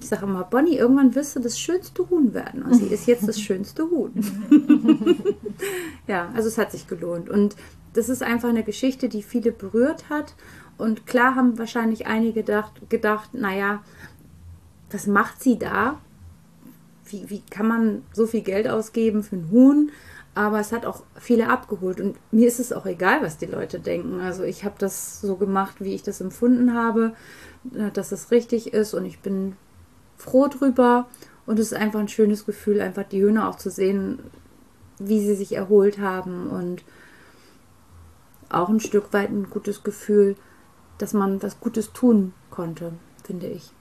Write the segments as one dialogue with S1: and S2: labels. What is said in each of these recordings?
S1: Ich sage immer, Bonnie, irgendwann wirst du das schönste Huhn werden. Und sie ist jetzt das schönste Huhn. ja, also es hat sich gelohnt. Und das ist einfach eine Geschichte, die viele berührt hat. Und klar haben wahrscheinlich einige gedacht, gedacht naja, was macht sie da? Wie, wie kann man so viel Geld ausgeben für ein Huhn? Aber es hat auch viele abgeholt. Und mir ist es auch egal, was die Leute denken. Also ich habe das so gemacht, wie ich das empfunden habe, äh, dass es richtig ist. Und ich bin froh drüber. Und es ist einfach ein schönes Gefühl, einfach die Hühner auch zu sehen, wie sie sich erholt haben. Und auch ein Stück weit ein gutes Gefühl, dass man was Gutes tun konnte, finde ich.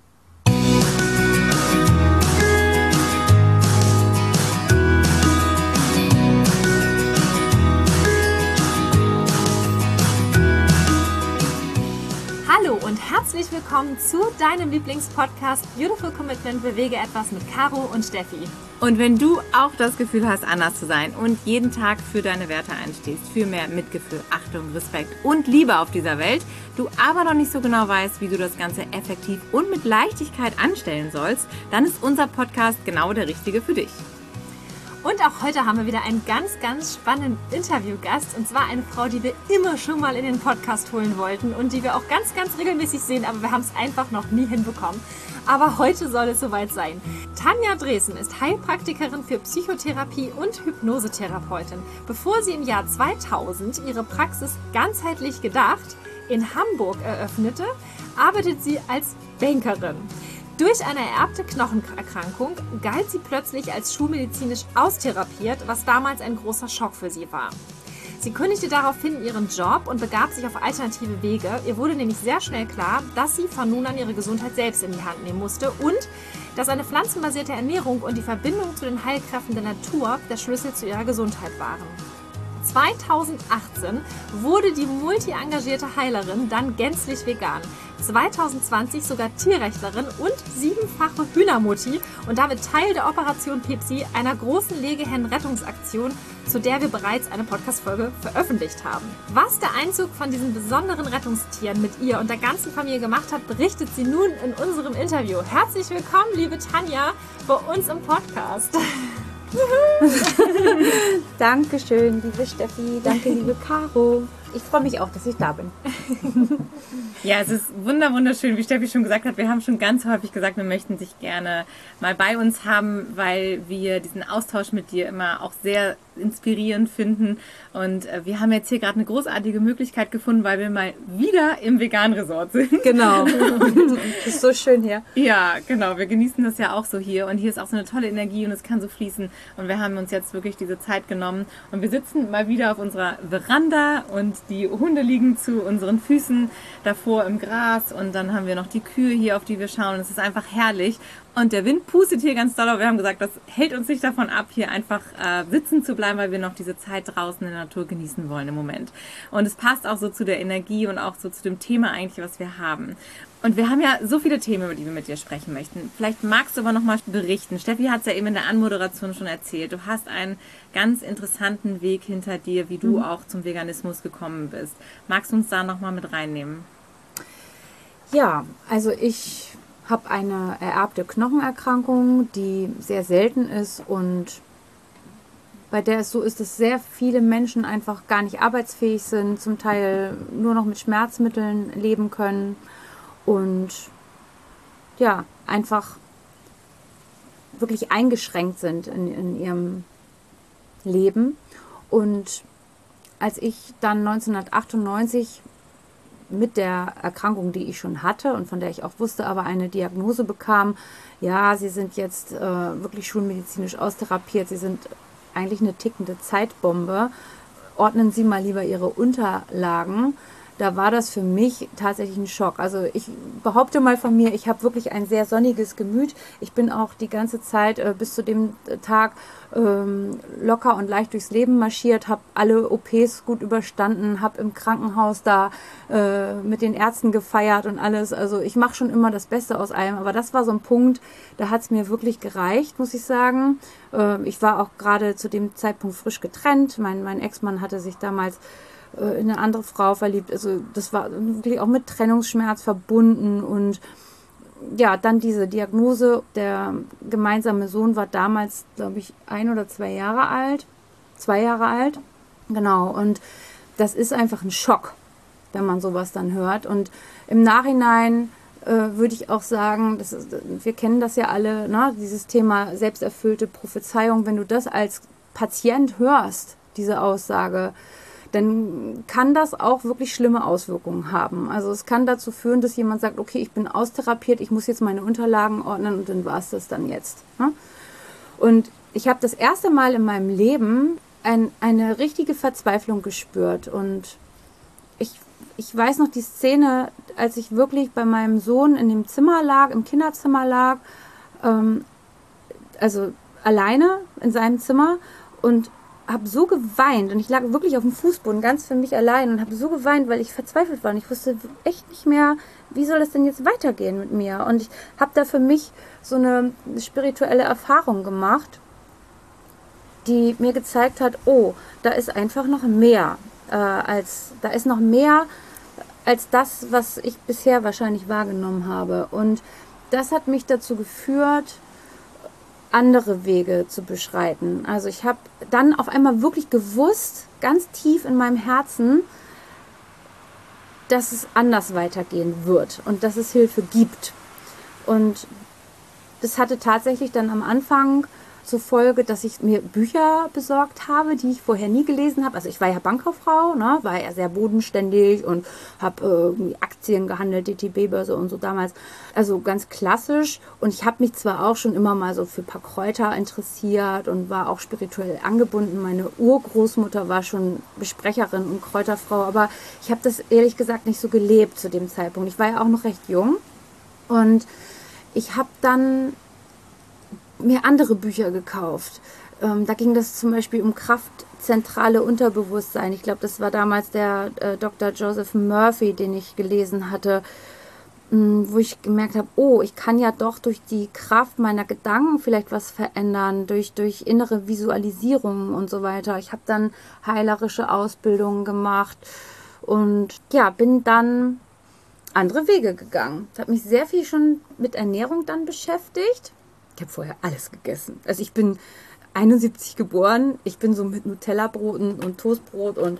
S2: Herzlich willkommen zu deinem Lieblingspodcast Beautiful Commitment Bewege etwas mit Caro und Steffi.
S3: Und wenn du auch das Gefühl hast, anders zu sein und jeden Tag für deine Werte einstehst, für mehr Mitgefühl, Achtung, Respekt und Liebe auf dieser Welt, du aber noch nicht so genau weißt, wie du das Ganze effektiv und mit Leichtigkeit anstellen sollst, dann ist unser Podcast genau der richtige für dich.
S2: Und auch heute haben wir wieder einen ganz, ganz spannenden Interviewgast. Und zwar eine Frau, die wir immer schon mal in den Podcast holen wollten und die wir auch ganz, ganz regelmäßig sehen, aber wir haben es einfach noch nie hinbekommen. Aber heute soll es soweit sein. Tanja Dresen ist Heilpraktikerin für Psychotherapie und Hypnosetherapeutin. Bevor sie im Jahr 2000 ihre Praxis ganzheitlich gedacht in Hamburg eröffnete, arbeitet sie als Bankerin. Durch eine ererbte Knochenerkrankung galt sie plötzlich als schulmedizinisch austherapiert, was damals ein großer Schock für sie war. Sie kündigte daraufhin ihren Job und begab sich auf alternative Wege. Ihr wurde nämlich sehr schnell klar, dass sie von nun an ihre Gesundheit selbst in die Hand nehmen musste und dass eine pflanzenbasierte Ernährung und die Verbindung zu den Heilkräften der Natur der Schlüssel zu ihrer Gesundheit waren. 2018 wurde die multi-engagierte Heilerin dann gänzlich vegan. 2020 sogar Tierrechtlerin und siebenfache Hühnermutti und damit Teil der Operation Pepsi, einer großen Legehennenrettungsaktion, zu der wir bereits eine Podcast-Folge veröffentlicht haben. Was der Einzug von diesen besonderen Rettungstieren mit ihr und der ganzen Familie gemacht hat, berichtet sie nun in unserem Interview. Herzlich willkommen, liebe Tanja, bei uns im Podcast.
S1: Dankeschön, liebe Steffi. Danke, liebe Caro. Ich freue mich auch, dass ich da bin.
S3: ja, es ist wunder wunderschön, wie Steffi schon gesagt hat. Wir haben schon ganz häufig gesagt, wir möchten dich gerne mal bei uns haben, weil wir diesen Austausch mit dir immer auch sehr inspirierend finden. Und äh, wir haben jetzt hier gerade eine großartige Möglichkeit gefunden, weil wir mal wieder im Vegan-Resort sind.
S1: Genau. das ist so schön hier.
S3: Ja, genau. Wir genießen das ja auch so hier. Und hier ist auch so eine tolle Energie und es kann so fließen. Und wir haben uns jetzt wirklich diese Zeit genommen. Und wir sitzen mal wieder auf unserer Veranda und die Hunde liegen zu unseren Füßen davor im Gras. Und dann haben wir noch die Kühe hier, auf die wir schauen. Es ist einfach herrlich. Und der Wind pustet hier ganz doll. Aber wir haben gesagt, das hält uns nicht davon ab, hier einfach äh, sitzen zu bleiben, weil wir noch diese Zeit draußen in der Natur genießen wollen im Moment. Und es passt auch so zu der Energie und auch so zu dem Thema eigentlich, was wir haben. Und wir haben ja so viele Themen, über die wir mit dir sprechen möchten. Vielleicht magst du aber noch mal berichten. Steffi hat es ja eben in der Anmoderation schon erzählt. Du hast einen ganz interessanten Weg hinter dir, wie du mhm. auch zum Veganismus gekommen bist. Magst du uns da noch mal mit reinnehmen?
S1: Ja, also ich habe eine ererbte Knochenerkrankung, die sehr selten ist und bei der es so ist, dass sehr viele Menschen einfach gar nicht arbeitsfähig sind, zum Teil nur noch mit Schmerzmitteln leben können und ja, einfach wirklich eingeschränkt sind in, in ihrem Leben. Und als ich dann 1998 mit der Erkrankung, die ich schon hatte und von der ich auch wusste, aber eine Diagnose bekam, ja, sie sind jetzt äh, wirklich schulmedizinisch austherapiert, sie sind eigentlich eine tickende Zeitbombe, ordnen Sie mal lieber Ihre Unterlagen da war das für mich tatsächlich ein Schock. Also ich behaupte mal von mir, ich habe wirklich ein sehr sonniges Gemüt. Ich bin auch die ganze Zeit äh, bis zu dem Tag ähm, locker und leicht durchs Leben marschiert, habe alle OPs gut überstanden, habe im Krankenhaus da äh, mit den Ärzten gefeiert und alles. Also ich mache schon immer das Beste aus allem. Aber das war so ein Punkt, da hat es mir wirklich gereicht, muss ich sagen. Äh, ich war auch gerade zu dem Zeitpunkt frisch getrennt. Mein, mein Ex-Mann hatte sich damals äh, in eine andere Frau verliebt. Also das war wirklich auch mit Trennungsschmerz verbunden und ja, dann diese Diagnose. Der gemeinsame Sohn war damals, glaube ich, ein oder zwei Jahre alt. Zwei Jahre alt. Genau. Und das ist einfach ein Schock, wenn man sowas dann hört. Und im Nachhinein äh, würde ich auch sagen, das ist, wir kennen das ja alle, ne? dieses Thema selbsterfüllte Prophezeiung. Wenn du das als Patient hörst, diese Aussage, dann kann das auch wirklich schlimme Auswirkungen haben. Also es kann dazu führen, dass jemand sagt, okay, ich bin austherapiert, ich muss jetzt meine Unterlagen ordnen und dann war es das dann jetzt. Ne? Und ich habe das erste Mal in meinem Leben ein, eine richtige Verzweiflung gespürt. Und ich, ich weiß noch die Szene, als ich wirklich bei meinem Sohn in dem Zimmer lag, im Kinderzimmer lag, ähm, also alleine in seinem Zimmer und habe so geweint und ich lag wirklich auf dem Fußboden ganz für mich allein und habe so geweint, weil ich verzweifelt war und ich wusste echt nicht mehr, wie soll es denn jetzt weitergehen mit mir? Und ich habe da für mich so eine spirituelle Erfahrung gemacht, die mir gezeigt hat, oh, da ist einfach noch mehr äh, als da ist noch mehr als das, was ich bisher wahrscheinlich wahrgenommen habe. Und das hat mich dazu geführt, andere Wege zu beschreiten. Also ich habe dann auf einmal wirklich gewusst, ganz tief in meinem Herzen, dass es anders weitergehen wird und dass es Hilfe gibt. Und das hatte tatsächlich dann am Anfang zur Folge, dass ich mir Bücher besorgt habe, die ich vorher nie gelesen habe. Also ich war ja Bankkauffrau, ne, war ja sehr bodenständig und habe äh, Aktien gehandelt, DTB-Börse und so damals. Also ganz klassisch. Und ich habe mich zwar auch schon immer mal so für ein paar Kräuter interessiert und war auch spirituell angebunden. Meine Urgroßmutter war schon Besprecherin und Kräuterfrau, aber ich habe das ehrlich gesagt nicht so gelebt zu dem Zeitpunkt. Ich war ja auch noch recht jung und ich habe dann mir andere Bücher gekauft. Ähm, da ging das zum Beispiel um kraftzentrale Unterbewusstsein. Ich glaube, das war damals der äh, Dr. Joseph Murphy, den ich gelesen hatte, mh, mm, wo ich gemerkt habe, oh, ich kann ja doch durch die Kraft meiner Gedanken vielleicht was verändern, durch, durch innere Visualisierungen und so weiter. Ich habe dann heilerische Ausbildungen gemacht und ja, bin dann andere Wege gegangen. Ich habe mich sehr viel schon mit Ernährung dann beschäftigt ich habe vorher alles gegessen. Also ich bin 71 geboren. Ich bin so mit Nutella-Broten und Toastbrot und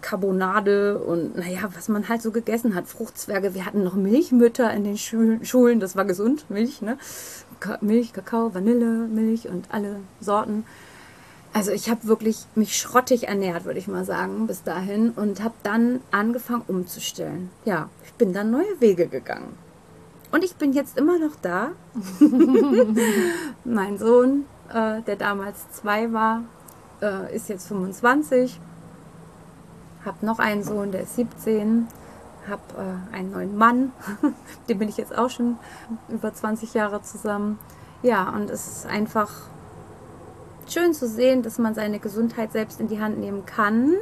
S1: Carbonade und naja, was man halt so gegessen hat. Fruchtzwerge. Wir hatten noch Milchmütter in den Schulen. Das war gesund. Milch, ne? Milch, Kakao, Vanille, Milch und alle Sorten. Also ich habe wirklich mich schrottig ernährt, würde ich mal sagen, bis dahin und habe dann angefangen umzustellen. Ja, ich bin dann neue Wege gegangen. Und ich bin jetzt immer noch da. mein Sohn, äh, der damals zwei war, äh, ist jetzt 25. Hab noch einen Sohn, der ist 17. Hab äh, einen neuen Mann. Dem bin ich jetzt auch schon über 20 Jahre zusammen. Ja, und es ist einfach schön zu sehen, dass man seine Gesundheit selbst in die Hand nehmen kann.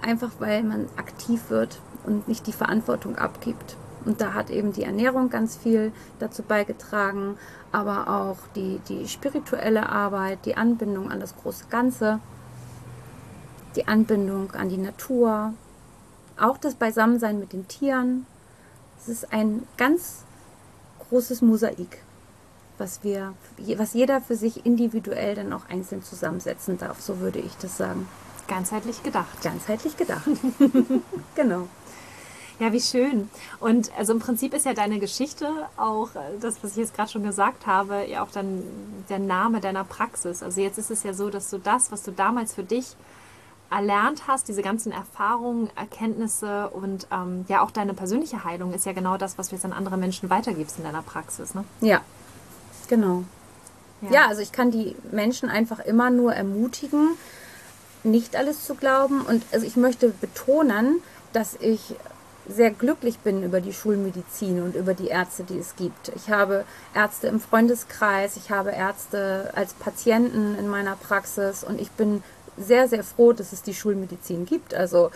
S1: Einfach weil man aktiv wird und nicht die Verantwortung abgibt. Und da hat eben die Ernährung ganz viel dazu beigetragen, aber auch die, die spirituelle Arbeit, die Anbindung an das große Ganze, die Anbindung an die Natur, auch das Beisammensein mit den Tieren. Es ist ein ganz großes Mosaik, was wir, was jeder für sich individuell dann auch einzeln zusammensetzen darf, so würde ich das sagen.
S2: Ganzheitlich gedacht.
S1: Ganzheitlich gedacht. genau.
S2: Ja, wie schön. Und also im Prinzip ist ja deine Geschichte auch äh, das, was ich jetzt gerade schon gesagt habe, ja auch dann der Name deiner Praxis. Also jetzt ist es ja so, dass du das, was du damals für dich erlernt hast, diese ganzen Erfahrungen, Erkenntnisse und ähm, ja auch deine persönliche Heilung ist ja genau das, was du jetzt an andere Menschen weitergibst in deiner Praxis. Ne?
S1: Ja, genau. Ja. ja, also ich kann die Menschen einfach immer nur ermutigen, nicht alles zu glauben. Und also ich möchte betonen, dass ich sehr glücklich bin über die Schulmedizin und über die Ärzte, die es gibt. Ich habe Ärzte im Freundeskreis, ich habe Ärzte als Patienten in meiner Praxis und ich bin sehr, sehr froh, dass es die Schulmedizin gibt. Also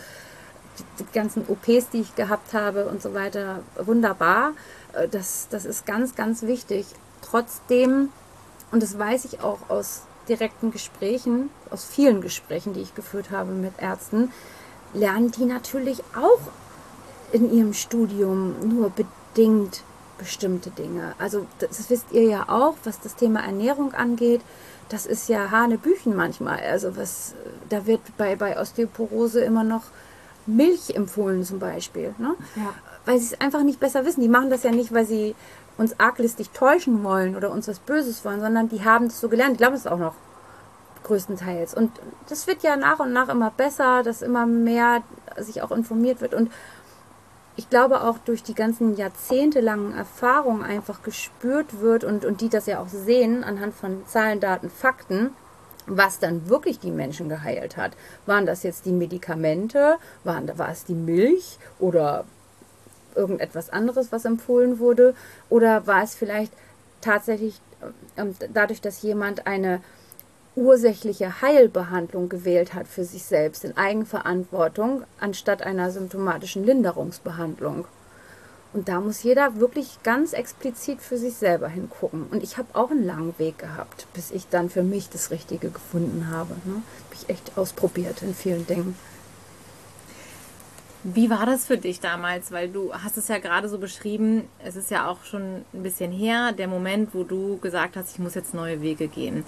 S1: die, ganzen OPs, die ich gehabt habe und so weiter, wunderbar. Äh, das, das ist ganz, ganz wichtig. Trotzdem, und das weiß ich auch aus direkten Gesprächen, aus vielen Gesprächen, die ich geführt habe mit Ärzten, lernen die natürlich auch in ihrem Studium nur bedingt bestimmte Dinge. Also das wisst ihr ja auch, was das Thema Ernährung angeht. Das ist ja Hanebüchen manchmal. Also was, da wird bei, bei Osteoporose immer noch Milch empfohlen zum Beispiel. Ne?
S2: Ja.
S1: Weil sie es einfach nicht besser wissen. Die machen das ja nicht, weil sie uns arglistig täuschen wollen oder uns was Böses wollen, sondern die haben es so gelernt. Ich glaube es auch noch größtenteils. Und das wird ja nach und nach immer besser, dass immer mehr sich auch informiert wird. Und ich glaube auch durch die ganzen jahrzehntelangen Erfahrungen einfach gespürt wird und, und die das ja auch sehen anhand von Zahlen, Daten, Fakten, was dann wirklich die Menschen geheilt hat. Waren das jetzt die Medikamente? Waren, war es die Milch oder irgendetwas anderes, was empfohlen wurde? Oder war es vielleicht tatsächlich ähm, dadurch, dass jemand eine ursächliche Heilbehandlung gewählt hat für sich selbst in Eigenverantwortung, anstatt einer symptomatischen Linderungsbehandlung? Und da muss jeder wirklich ganz explizit für sich selber hingucken. Und ich habe auch einen langen Weg gehabt, bis ich dann für mich das Richtige gefunden habe. Ne? Habe ich echt ausprobiert in vielen Dingen.
S3: Wie war das für dich damals? Weil du hast es ja gerade so beschrieben, es ist ja auch schon ein bisschen her, der Moment, wo du gesagt hast, ich muss jetzt neue Wege gehen.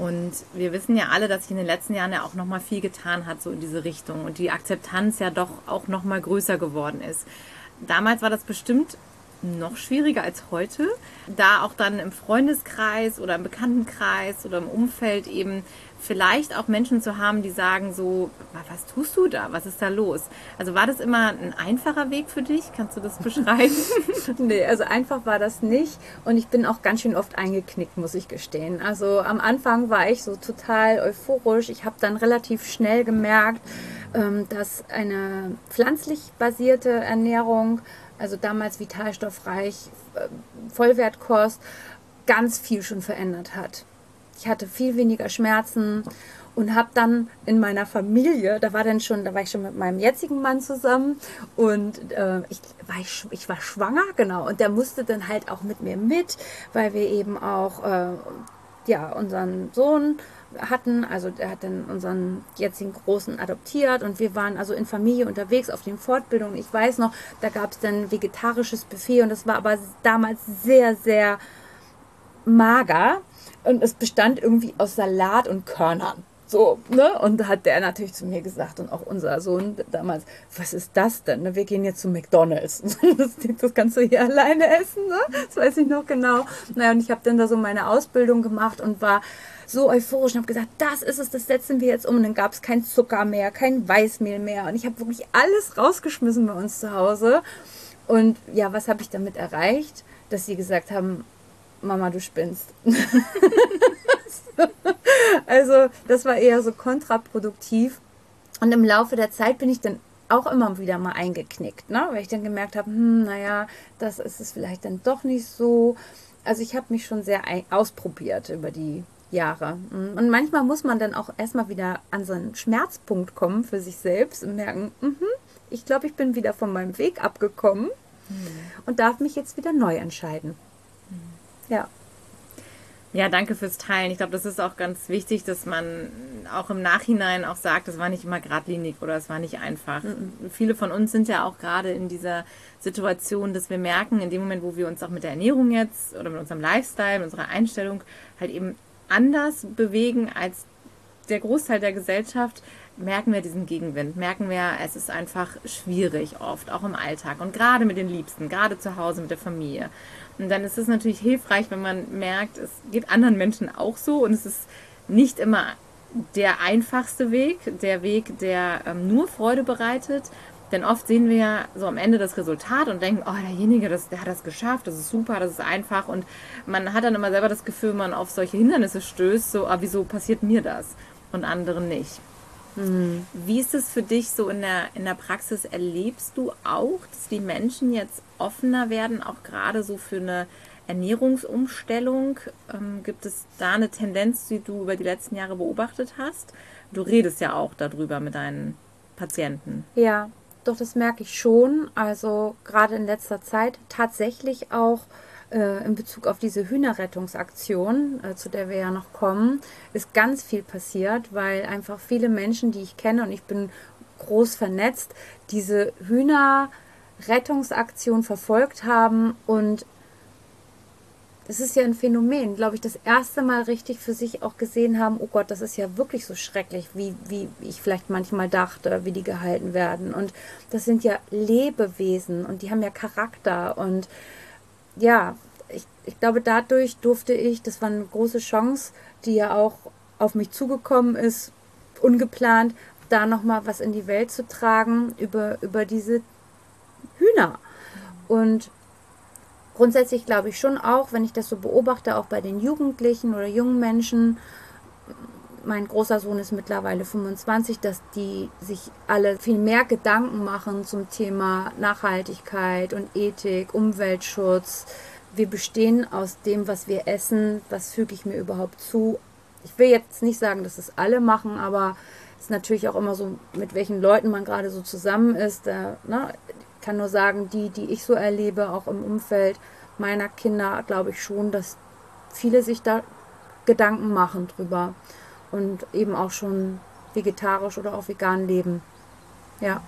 S3: Und wir wissen ja alle, dass sich in den letzten Jahren ja auch nochmal viel getan hat, so in diese Richtung. Und die Akzeptanz ja doch auch nochmal größer geworden ist. Damals war das bestimmt noch schwieriger als heute, da auch dann im Freundeskreis oder im Bekanntenkreis oder im Umfeld eben vielleicht auch Menschen zu haben, die sagen so, was tust du da? Was ist da los? Also war das immer ein einfacher Weg für dich? Kannst du das beschreiben?
S1: nee, also einfach war das nicht und ich bin auch ganz schön oft eingeknickt, muss ich gestehen. Also am Anfang war ich so total euphorisch. Ich habe dann relativ schnell gemerkt, ähm, dass eine pflanzlich basierte Ernährung, also damals vitalstoffreich, äh, Vollwertkost, ganz viel schon verändert hat. Ich hatte viel weniger Schmerzen und habe dann in meiner Familie, da war dann schon, da war ich schon mit meinem jetzigen Mann zusammen und äh, ich, war ich, ich war schwanger, genau, und der musste dann halt auch mit mir mit, weil wir eben auch äh, ja unseren Sohn hatten, also der hat dann unseren jetzigen Großen adoptiert und wir waren also in Familie unterwegs auf den Fortbildungen. Ich weiß noch, da gab es dann vegetarisches Buffet und das war aber damals sehr, sehr mager und es bestand irgendwie aus Salat und Körnern. So, ne? Und da hat der natürlich zu mir gesagt und auch unser Sohn damals, was ist das denn? Ne? Wir gehen jetzt zu McDonalds. Das, das kannst du hier alleine essen, ne? Das weiß ich noch genau. Naja, und ich habe dann da so meine Ausbildung gemacht und war so euphorisch und habe gesagt, das ist es, das setzen wir jetzt um. Und dann gab es kein Zucker mehr, kein Weißmehl mehr. Und ich habe wirklich alles rausgeschmissen bei uns zu Hause. Und ja, was habe ich damit erreicht? Dass sie gesagt haben, Mama, du spinnst. also das war eher so kontraproduktiv. Und im Laufe der Zeit bin ich dann auch immer wieder mal eingeknickt, ne? weil ich dann gemerkt habe, hm, naja, das ist es vielleicht dann doch nicht so. Also ich habe mich schon sehr ausprobiert über die Jahre. Und manchmal muss man dann auch erstmal wieder an so einen Schmerzpunkt kommen für sich selbst und merken, mh, ich glaube, ich bin wieder von meinem Weg abgekommen mhm. und darf mich jetzt wieder neu entscheiden. Ja.
S3: Ja, danke fürs Teilen. Ich glaube, das ist auch ganz wichtig, dass man auch im Nachhinein auch sagt, es war nicht immer geradlinig oder es war nicht einfach. Mhm. Viele von uns sind ja auch gerade in dieser Situation, dass wir merken, in dem Moment, wo wir uns auch mit der Ernährung jetzt oder mit unserem Lifestyle, mit unserer Einstellung halt eben anders bewegen als der Großteil der Gesellschaft, merken wir diesen Gegenwind, merken wir, es ist einfach schwierig oft, auch im Alltag und gerade mit den Liebsten, gerade zu Hause mit der Familie. Und dann ist es natürlich hilfreich, wenn man merkt, es geht anderen Menschen auch so und es ist nicht immer der einfachste Weg, der Weg, der ähm, nur Freude bereitet. Denn oft sehen wir ja so am Ende das Resultat und denken, oh, derjenige, das, der hat das geschafft, das ist super, das ist einfach. Und man hat dann immer selber das Gefühl, man auf solche Hindernisse stößt, so, ah, wieso passiert mir das und anderen nicht? Mhm. Wie ist es für dich so in der, in der Praxis? Erlebst du auch, dass die Menschen jetzt offener werden, auch gerade so für eine Ernährungsumstellung? Ähm, gibt es da eine Tendenz, die du über die letzten Jahre beobachtet hast? Du redest ja auch darüber mit deinen Patienten.
S1: Ja, doch, das merke ich schon. Also gerade in letzter Zeit tatsächlich auch äh, in Bezug auf diese Hühnerrettungsaktion, äh, zu der wir ja noch kommen, ist ganz viel passiert, weil einfach viele Menschen, die ich kenne und ich bin groß vernetzt, diese Hühnerrettungsaktion verfolgt haben und das ist ja ein Phänomen, glaube ich, das erste Mal richtig für sich auch gesehen haben, oh Gott, das ist ja wirklich so schrecklich, wie, wie ich vielleicht manchmal dachte, wie die gehalten werden. Und das sind ja Lebewesen und die haben ja Charakter. Und ja, ich, ich glaube, dadurch durfte ich, das war eine große Chance, die ja auch auf mich zugekommen ist, ungeplant, da nochmal was in die Welt zu tragen über, über diese Hühner. Und grundsätzlich glaube ich schon auch, wenn ich das so beobachte, auch bei den Jugendlichen oder jungen Menschen, mein großer Sohn ist mittlerweile 25, dass die sich alle viel mehr Gedanken machen zum Thema Nachhaltigkeit und Ethik, Umweltschutz. Wir bestehen aus dem, was wir essen. Was füge ich mir überhaupt zu? Ich will jetzt nicht sagen, dass es alle machen, aber es ist natürlich auch immer so, mit welchen Leuten man gerade so zusammen ist. Da, ne, kann nur sagen, die, die ich so erlebe, auch im Umfeld meiner Kinder, glaube ich schon, dass viele sich da Gedanken machen drüber und eben auch schon vegetarisch oder auch vegan leben. Ja.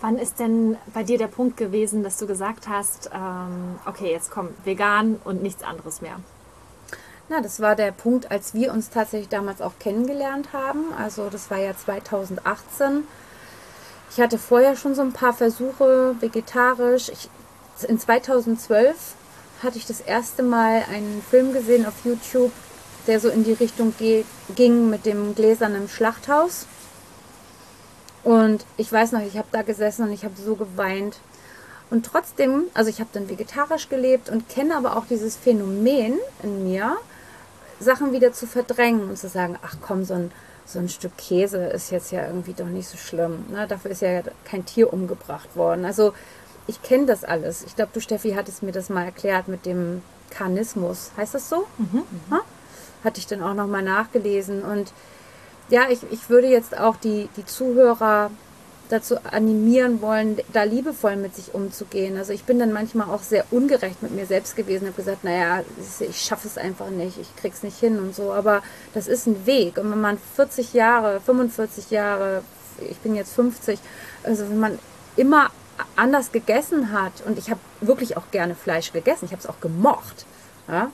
S2: Wann ist denn bei dir der Punkt gewesen, dass du gesagt hast, ähm, okay, jetzt kommt vegan und nichts anderes mehr?
S1: Na, das war der Punkt, als wir uns tatsächlich damals auch kennengelernt haben. Also das war ja 2018 ich hatte vorher schon so ein paar Versuche vegetarisch. Ich, in 2012 hatte ich das erste Mal einen Film gesehen auf YouTube, der so in die Richtung ging mit dem gläsernen Schlachthaus. Und ich weiß noch, ich habe da gesessen und ich habe so geweint. Und trotzdem, also ich habe dann vegetarisch gelebt und kenne aber auch dieses Phänomen in mir, Sachen wieder zu verdrängen und zu sagen, ach komm, so ein so ein Stück Käse ist jetzt ja irgendwie doch nicht so schlimm. Ne? Dafür ist ja kein Tier umgebracht worden. Also ich kenne das alles. Ich glaube, du Steffi hattest mir das mal erklärt mit dem Karnismus. Heißt das so? Mhm. Mhm. Hatte ich dann auch nochmal nachgelesen. Und ja, ich, ich würde jetzt auch die, die Zuhörer dazu animieren wollen, da liebevoll mit sich umzugehen. Also ich bin dann manchmal auch sehr ungerecht mit mir selbst gewesen, habe gesagt, naja, ich schaffe es einfach nicht, ich krieg's nicht hin und so. Aber das ist ein Weg. Und wenn man 40 Jahre, 45 Jahre, ich bin jetzt 50, also wenn man immer anders gegessen hat und ich habe wirklich auch gerne Fleisch gegessen, ich habe es auch gemocht, ja,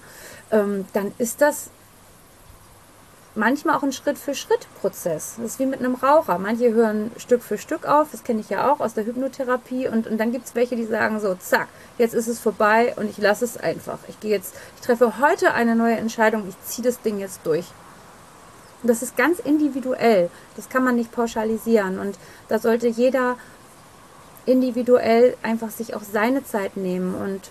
S1: ähm, dann ist das manchmal auch ein Schritt-für-Schritt-Prozess. Das ist wie mit einem Raucher. Manche hören Stück für Stück auf, das kenne ich ja auch aus der Hypnotherapie. Und, und dann gibt es welche, die sagen so, zack, jetzt ist es vorbei und ich lasse es einfach. Ich gehe jetzt, ich treffe heute eine neue Entscheidung, ich ziehe das Ding jetzt durch. Und das ist ganz individuell. Das kann man nicht pauschalisieren. Und da sollte jeder individuell einfach sich auch seine Zeit nehmen und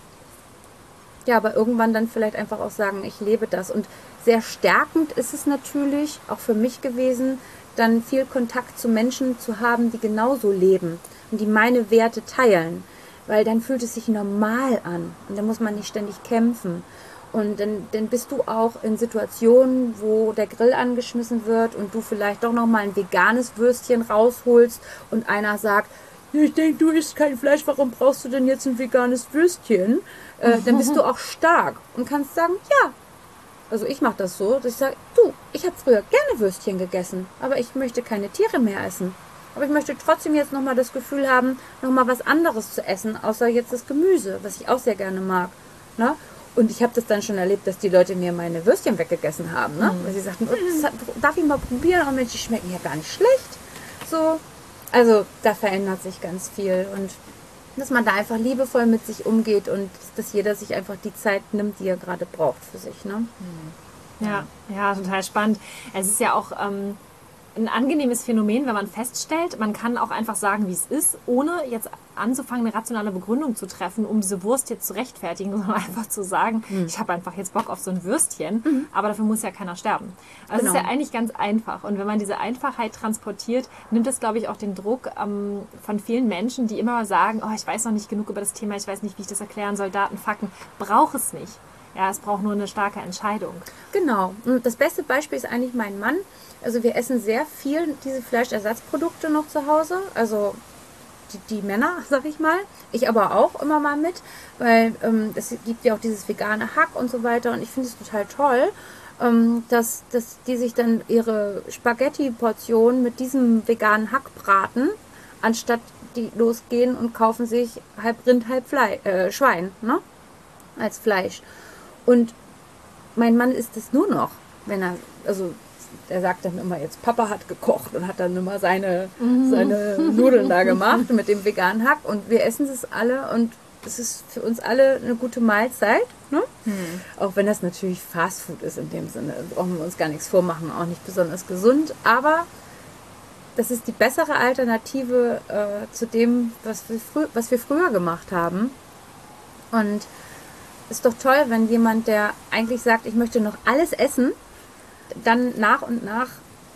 S1: ja, aber irgendwann dann vielleicht einfach auch sagen, ich lebe das. Und sehr stärkend ist es natürlich auch für mich gewesen, dann viel Kontakt zu Menschen zu haben, die genauso leben und die meine Werte teilen. Weil dann fühlt es sich normal an und dann muss man nicht ständig kämpfen. Und dann, dann bist du auch in Situationen, wo der Grill angeschmissen wird und du vielleicht doch nochmal ein veganes Würstchen rausholst und einer sagt, ich denke, du isst kein Fleisch, warum brauchst du denn jetzt ein veganes Würstchen? Äh, dann bist du auch stark und kannst sagen, ja, also ich mache das so, dass ich sage, du, ich habe früher gerne Würstchen gegessen, aber ich möchte keine Tiere mehr essen. Aber ich möchte trotzdem jetzt nochmal das Gefühl haben, nochmal was anderes zu essen, außer jetzt das Gemüse, was ich auch sehr gerne mag. Ne? Und ich habe das dann schon erlebt, dass die Leute mir meine Würstchen weggegessen haben. Ne? Mhm. Weil sie sagten, darf ich mal probieren? Und Mensch, die schmecken ja gar nicht schlecht. So, also da verändert sich ganz viel. Und dass man da einfach liebevoll mit sich umgeht und dass jeder sich einfach die Zeit nimmt, die er gerade braucht für sich. Ne?
S2: Ja, ja, total spannend. Es ist ja auch ähm, ein angenehmes Phänomen, wenn man feststellt, man kann auch einfach sagen, wie es ist, ohne jetzt anzufangen, eine rationale Begründung zu treffen, um diese Wurst jetzt zu rechtfertigen, sondern einfach zu sagen, mhm. ich habe einfach jetzt Bock auf so ein Würstchen, mhm. aber dafür muss ja keiner sterben. Also genau. es ist ja eigentlich ganz einfach. Und wenn man diese Einfachheit transportiert, nimmt es, glaube ich, auch den Druck ähm, von vielen Menschen, die immer sagen, oh, ich weiß noch nicht genug über das Thema, ich weiß nicht, wie ich das erklären soll, Daten, Fakten, brauche es nicht. Ja, es braucht nur eine starke Entscheidung.
S1: Genau. Und das beste Beispiel ist eigentlich mein Mann. Also wir essen sehr viel diese Fleischersatzprodukte noch zu Hause. Also die, die Männer, sag ich mal. Ich aber auch immer mal mit, weil ähm, es gibt ja auch dieses vegane Hack und so weiter. Und ich finde es total toll, ähm, dass, dass die sich dann ihre Spaghetti-Portion mit diesem veganen Hack braten, anstatt die losgehen und kaufen sich halb Rind, halb Fle äh, Schwein ne? als Fleisch. Und mein Mann isst es nur noch, wenn er, also er sagt dann immer, jetzt Papa hat gekocht und hat dann immer seine, seine Nudeln da gemacht mit dem veganen Hack und wir essen es alle und es ist für uns alle eine gute Mahlzeit. Ne? Auch wenn das natürlich Fastfood ist in dem Sinne, brauchen wir uns gar nichts vormachen, auch nicht besonders gesund, aber das ist die bessere Alternative äh, zu dem, was wir, was wir früher gemacht haben. Und ist doch toll, wenn jemand, der eigentlich sagt, ich möchte noch alles essen, dann nach und nach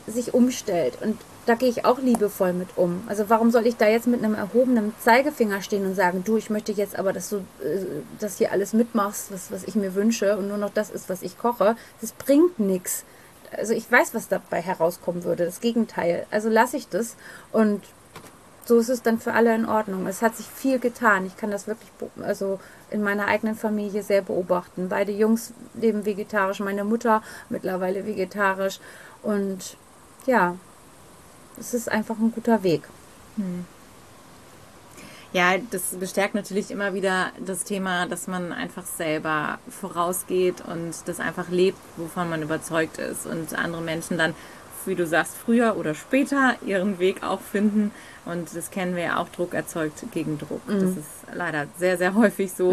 S1: sich umstellt. Und da gehe ich auch liebevoll mit um. Also warum soll ich da jetzt mit einem erhobenen Zeigefinger stehen und sagen, du, ich möchte jetzt aber, dass du äh, das hier alles mitmachst, was, was ich mir wünsche und nur noch das ist, was ich koche. Das bringt nichts. Also ich weiß, was dabei herauskommen würde. Das Gegenteil. Also lasse ich das und so ist es dann für alle in Ordnung. Es hat sich viel getan. Ich kann das wirklich also in meiner eigenen Familie sehr beobachten. Beide Jungs leben vegetarisch, meine Mutter mittlerweile vegetarisch. Und ja, es ist einfach ein guter Weg.
S3: Ja, das bestärkt natürlich immer wieder das Thema, dass man einfach selber vorausgeht und das einfach lebt, wovon man überzeugt ist und andere Menschen dann, wie du sagst, früher oder später ihren Weg auch finden. Und das kennen wir ja auch, Druck erzeugt gegen Druck. Das ist leider sehr, sehr häufig so.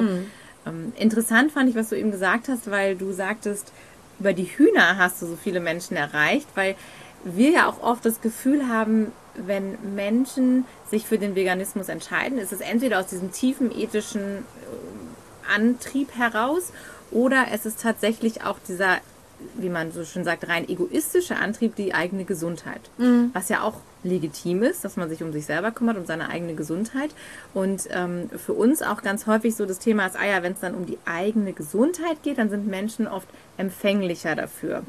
S3: Ähm, interessant fand ich, was du eben gesagt hast, weil du sagtest, über die Hühner hast du so viele Menschen erreicht, weil wir ja auch oft das Gefühl haben, wenn Menschen sich für den Veganismus entscheiden, ist es entweder aus diesem tiefen ethischen äh, Antrieb heraus oder es ist tatsächlich auch dieser, wie man so schön sagt, rein egoistische Antrieb, die eigene Gesundheit. Was ja auch legitim ist, dass man sich um sich selber kümmert, um seine eigene Gesundheit. Und ähm, für uns auch ganz häufig so das Thema ist, ah ja, wenn es dann um die eigene Gesundheit geht, dann sind Menschen oft empfänglicher dafür.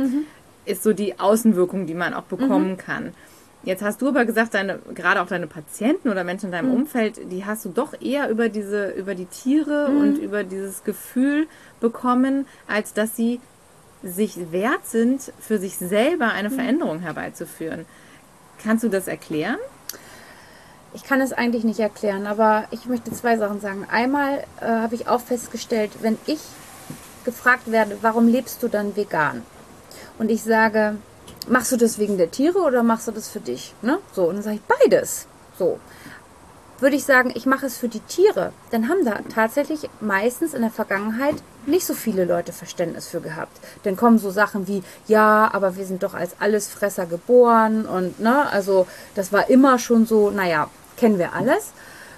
S3: Ist so die Außenwirkung, die man auch bekommen kann. Jetzt hast du aber gesagt, deine, gerade auch deine Patienten oder Menschen in deinem Umfeld, die hast du doch eher über diese, über die Tiere und über dieses Gefühl bekommen, als dass sie sich wert sind, für sich selber eine Veränderung herbeizuführen. Kannst du das erklären?
S1: Ich kann es eigentlich nicht erklären, aber ich möchte zwei Sachen sagen. Einmal äh, habe ich auch festgestellt, wenn ich gefragt werde, warum lebst du dann vegan? Und ich sage, machst du das wegen der Tiere oder machst du das für dich? Ne? So, und dann sage ich beides. So. Würde ich sagen, ich mache es für die Tiere, dann haben da tatsächlich meistens in der Vergangenheit nicht so viele Leute Verständnis für gehabt. Dann kommen so Sachen wie, ja, aber wir sind doch als Allesfresser geboren und, ne, also das war immer schon so, naja, kennen wir alles.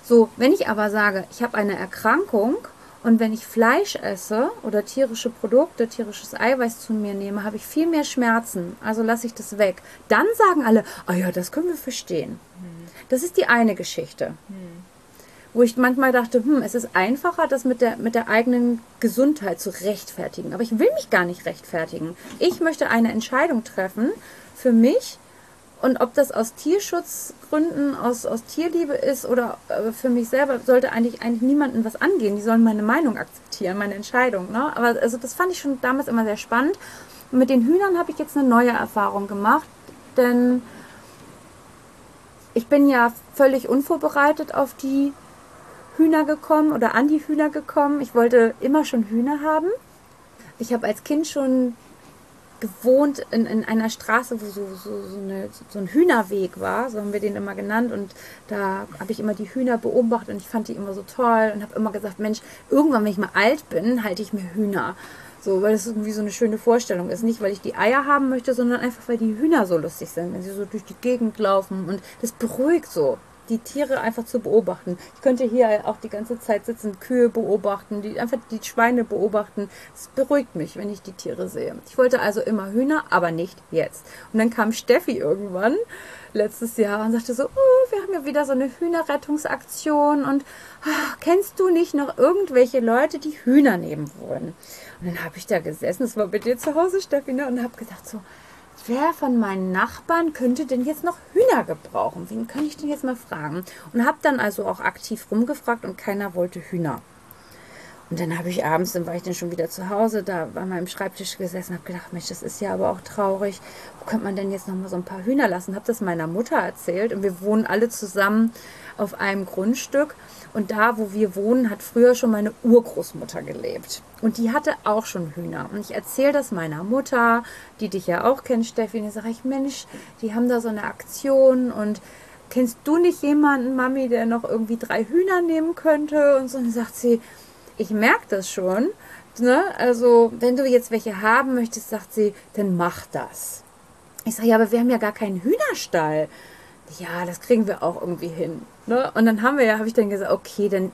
S1: So, wenn ich aber sage, ich habe eine Erkrankung und wenn ich Fleisch esse oder tierische Produkte, tierisches Eiweiß zu mir nehme, habe ich viel mehr Schmerzen. Also lasse ich das weg. Dann sagen alle, ah ja, das können wir verstehen. Das ist die eine Geschichte. Wo ich manchmal dachte, hm, es ist einfacher, das mit der, mit der eigenen Gesundheit zu rechtfertigen. Aber ich will mich gar nicht rechtfertigen. Ich möchte eine Entscheidung treffen für mich und ob das aus Tierschutzgründen, aus, aus Tierliebe ist oder äh, für mich selber, sollte eigentlich, eigentlich niemandem was angehen. Die sollen meine Meinung akzeptieren, meine Entscheidung. Ne? Aber also das fand ich schon damals immer sehr spannend. Und mit den Hühnern habe ich jetzt eine neue Erfahrung gemacht, denn ich bin ja völlig unvorbereitet auf die Hühner gekommen oder an die Hühner gekommen. Ich wollte immer schon Hühner haben. Ich habe als Kind schon gewohnt in, in einer Straße, wo so, so, so, eine, so ein Hühnerweg war, so haben wir den immer genannt. Und da habe ich immer die Hühner beobachtet und ich fand die immer so toll und habe immer gesagt, Mensch, irgendwann, wenn ich mal alt bin, halte ich mir Hühner. So, weil das irgendwie so eine schöne Vorstellung ist. Nicht, weil ich die Eier haben möchte, sondern einfach, weil die Hühner so lustig sind, wenn sie so durch die Gegend laufen. Und das beruhigt so, die Tiere einfach zu beobachten. Ich könnte hier auch die ganze Zeit sitzen, Kühe beobachten, die, einfach die Schweine beobachten. Es beruhigt mich, wenn ich die Tiere sehe. Ich wollte also immer Hühner, aber nicht jetzt. Und dann kam Steffi irgendwann letztes Jahr und sagte so, oh, wir haben ja wieder so eine Hühnerrettungsaktion und ah, kennst du nicht noch irgendwelche Leute, die Hühner nehmen wollen? Und dann habe ich da gesessen, das war bei dir zu Hause, Steffi, ne? und habe gedacht so, wer von meinen Nachbarn könnte denn jetzt noch Hühner gebrauchen? Wen könnte ich denn jetzt mal fragen? Und habe dann also auch aktiv rumgefragt und keiner wollte Hühner. Und dann habe ich abends, dann war ich dann schon wieder zu Hause, da an meinem Schreibtisch gesessen, habe gedacht, Mensch, das ist ja aber auch traurig. Wo könnte man denn jetzt noch mal so ein paar Hühner lassen? Habe das meiner Mutter erzählt und wir wohnen alle zusammen auf einem Grundstück. Und da, wo wir wohnen, hat früher schon meine Urgroßmutter gelebt. Und die hatte auch schon Hühner. Und ich erzähle das meiner Mutter, die dich ja auch kennt, Steffi. Und sage ich, Mensch, die haben da so eine Aktion und kennst du nicht jemanden, Mami, der noch irgendwie drei Hühner nehmen könnte? Und so, und sagt sie, ich merke das schon. Ne? Also, wenn du jetzt welche haben möchtest, sagt sie, dann mach das. Ich sage, ja, aber wir haben ja gar keinen Hühnerstall. Ja, das kriegen wir auch irgendwie hin. Ne? Und dann haben wir ja, habe ich dann gesagt, okay, dann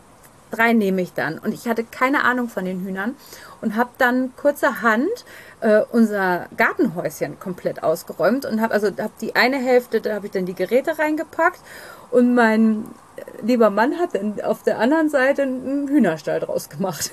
S1: drei nehme ich dann. Und ich hatte keine Ahnung von den Hühnern und habe dann kurzerhand äh, unser Gartenhäuschen komplett ausgeräumt und habe also hab die eine Hälfte, da habe ich dann die Geräte reingepackt und mein lieber Mann hat dann auf der anderen Seite einen Hühnerstall draus gemacht.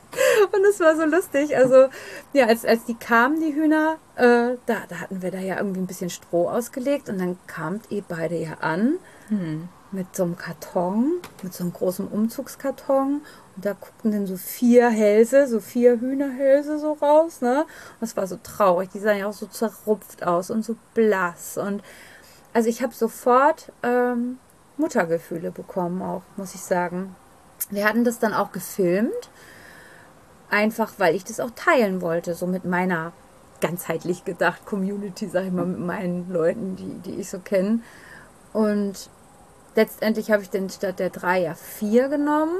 S1: und es war so lustig. Also, ja, als, als die kamen, die Hühner, äh, da, da hatten wir da ja irgendwie ein bisschen Stroh ausgelegt und dann kamt ihr beide ja an hm. Mit so einem Karton, mit so einem großen Umzugskarton. Und da guckten dann so vier Hälse, so vier Hühnerhälse so raus, ne? Das war so traurig. Die sahen ja auch so zerrupft aus und so blass. Und also ich habe sofort ähm, Muttergefühle bekommen, auch, muss ich sagen. Wir hatten das dann auch gefilmt, einfach weil ich das auch teilen wollte, so mit meiner ganzheitlich gedacht Community, sag ich mal, mit meinen Leuten, die, die ich so kenne. Und letztendlich habe ich dann statt der drei ja vier genommen.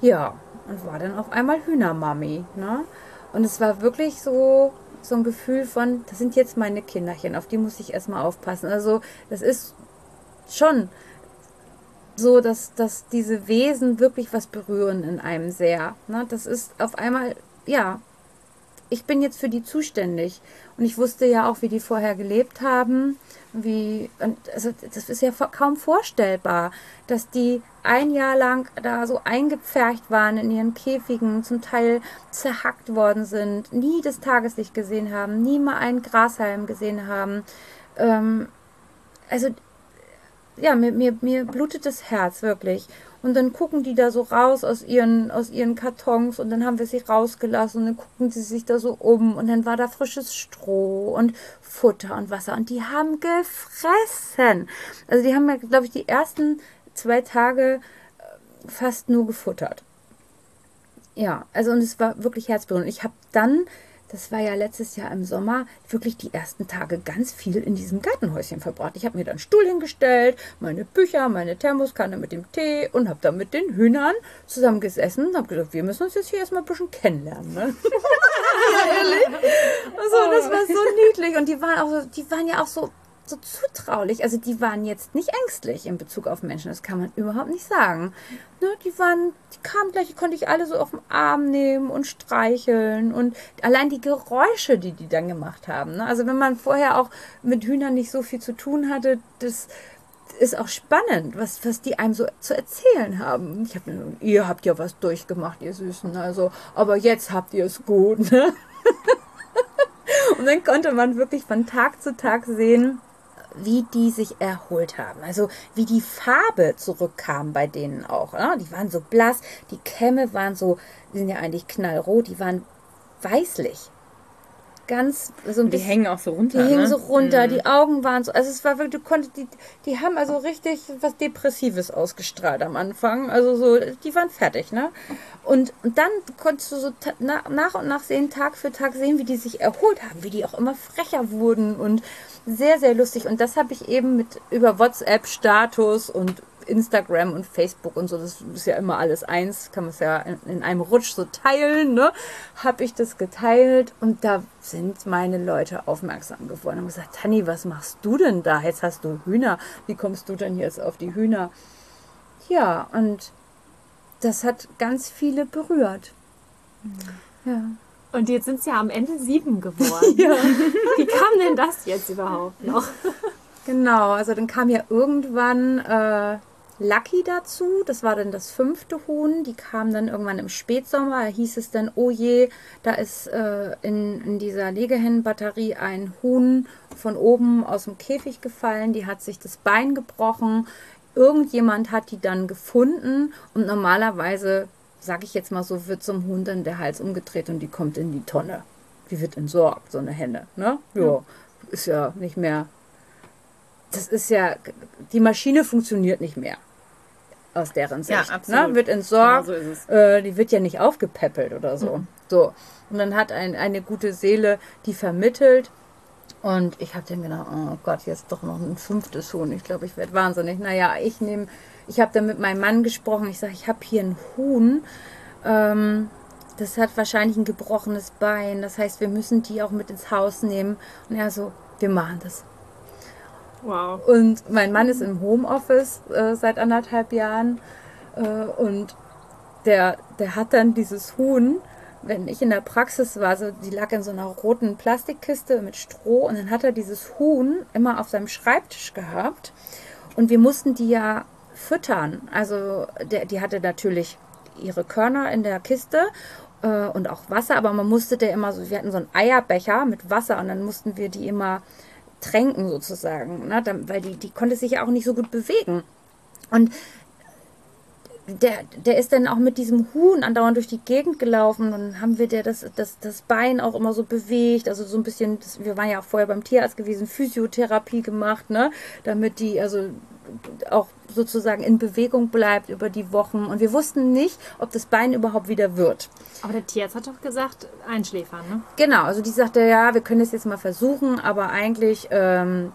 S1: Ja, und war dann auf einmal Hühnermami. Ne? Und es war wirklich so, so ein Gefühl von, das sind jetzt meine Kinderchen, auf die muss ich erstmal aufpassen. Also, das ist schon so, dass, dass diese Wesen wirklich was berühren in einem sehr. Ne? Das ist auf einmal, ja, ich bin jetzt für die zuständig. Und ich wusste ja auch, wie die vorher gelebt haben. Wie, und also das ist ja kaum vorstellbar, dass die ein Jahr lang da so eingepfercht waren in ihren Käfigen, zum Teil zerhackt worden sind, nie das Tageslicht gesehen haben, nie mal einen Grashalm gesehen haben. Ähm, also ja, mir, mir, mir blutet das Herz wirklich. Und dann gucken die da so raus aus ihren, aus ihren Kartons und dann haben wir sie rausgelassen und dann gucken sie sich da so um und dann war da frisches Stroh und Futter und Wasser und die haben gefressen. Also die haben ja, glaube ich, die ersten zwei Tage äh, fast nur gefuttert. Ja, also und es war wirklich herzberührend. Ich habe dann das war ja letztes Jahr im Sommer, wirklich die ersten Tage ganz viel in diesem Gartenhäuschen verbracht. Ich habe mir dann Stuhl hingestellt, meine Bücher, meine Thermoskanne mit dem Tee und habe dann mit den Hühnern zusammen gesessen und habe gesagt, wir müssen uns jetzt hier erstmal ein bisschen kennenlernen. Ne? ja, ehrlich. Also, das war so niedlich und die waren auch so, die waren ja auch so so zutraulich. Also die waren jetzt nicht ängstlich in Bezug auf Menschen. Das kann man überhaupt nicht sagen. Ne, die waren, die kamen gleich, die konnte ich alle so auf den Arm nehmen und streicheln und allein die Geräusche, die die dann gemacht haben. Ne? Also wenn man vorher auch mit Hühnern nicht so viel zu tun hatte, das ist auch spannend, was, was die einem so zu erzählen haben. Ich habe ihr habt ja was durchgemacht, ihr Süßen. Also, aber jetzt habt ihr es gut. Ne? Und dann konnte man wirklich von Tag zu Tag sehen, wie die sich erholt haben. Also wie die Farbe zurückkam bei denen auch. Ne? Die waren so blass, die Kämme waren so, die sind ja eigentlich knallrot, die waren weißlich. Ganz so ein
S3: die
S1: bisschen.
S3: hängen auch so runter.
S1: Die
S3: ne?
S1: so runter,
S3: Mhm.
S1: die Augen waren so. Also es war wirklich, du konntest, die, die haben also richtig was Depressives ausgestrahlt am Anfang. Also so, die waren fertig, ne? Und, und dann konntest du so na, nach und nach sehen, Tag für Tag sehen, wie die sich erholt haben, wie die auch immer frecher wurden und sehr, sehr lustig. Und das habe ich eben mit über WhatsApp, Status und Instagram und Facebook und so, das ist ja immer alles eins, kann man es ja in, in einem Rutsch so teilen, ne? Habe ich das geteilt und da sind meine Leute aufmerksam geworden und gesagt, Tanni, was machst du denn da? Jetzt hast du Hühner. Wie kommst du denn jetzt auf die Hühner? Ja, und das hat ganz viele berührt. Ja.
S2: Und jetzt sind es ja am Ende sieben geworden. Wie kam denn das jetzt überhaupt noch?
S1: Genau, also dann kam ja irgendwann äh, Lucky dazu. Das war dann das fünfte Huhn. Die kam dann irgendwann im Spätsommer. Da hieß es dann, oh je, da ist äh, in, in dieser Legehennenbatterie ein Huhn von oben aus dem Käfig gefallen. Die hat sich das Bein gebrochen. Irgendjemand hat die dann gefunden und normalerweise sag ich jetzt mal so, wird zum Hund dann der Hals umgedreht und die kommt in die Tonne. Die wird entsorgt, so eine Henne. Ne? Ja, ist ja nicht mehr. Das ist ja, die Maschine funktioniert nicht mehr. Aus deren Sicht.
S3: Ja, absolut.
S1: Ne? Wird entsorgt,
S3: Genau so
S1: äh, die wird ja nicht aufgepäppelt oder so. So. Und dann hat ein, eine gute Seele die vermittelt. Und ich habe dann gedacht, oh Gott, jetzt doch noch ein fünftes Huhn. Ich glaube, ich werde wahnsinnig. Naja, ich nehme, ich habe dann mit meinem Mann gesprochen. Ich sage, ich habe hier ein Huhn. Ähm, das hat wahrscheinlich ein gebrochenes Bein. Das heißt, wir müssen die auch mit ins Haus nehmen. Und er so, wir machen das.
S2: Wow.
S1: Und mein Mann ist im Homeoffice äh, seit anderthalb Jahren. Äh, und der, der hat dann dieses Huhn, wenn ich in der Praxis war, so, die lag in so einer roten Plastikkiste mit Stroh. Und dann hat er dieses Huhn immer auf seinem Schreibtisch gehabt. Und wir mussten die ja füttern. Also der, die hatte natürlich ihre Körner in der Kiste äh, und auch Wasser, aber man musste der immer so, wir hatten so einen Eierbecher mit Wasser und dann mussten wir die immer tränken sozusagen, ne? weil die, die konnte sich ja auch nicht so gut bewegen. Und der, der ist dann auch mit diesem Huhn andauernd durch die Gegend gelaufen und haben wir der das, das, das Bein auch immer so bewegt, also so ein bisschen, das, wir waren ja auch vorher beim Tierarzt gewesen, Physiotherapie gemacht, ne, damit die also auch sozusagen in Bewegung bleibt über die Wochen und wir wussten nicht, ob das Bein überhaupt wieder wird.
S2: Aber der Tierarzt hat doch gesagt, einschläfern, ne?
S1: Genau, also die sagte, ja, wir können das jetzt mal versuchen, aber eigentlich ähm,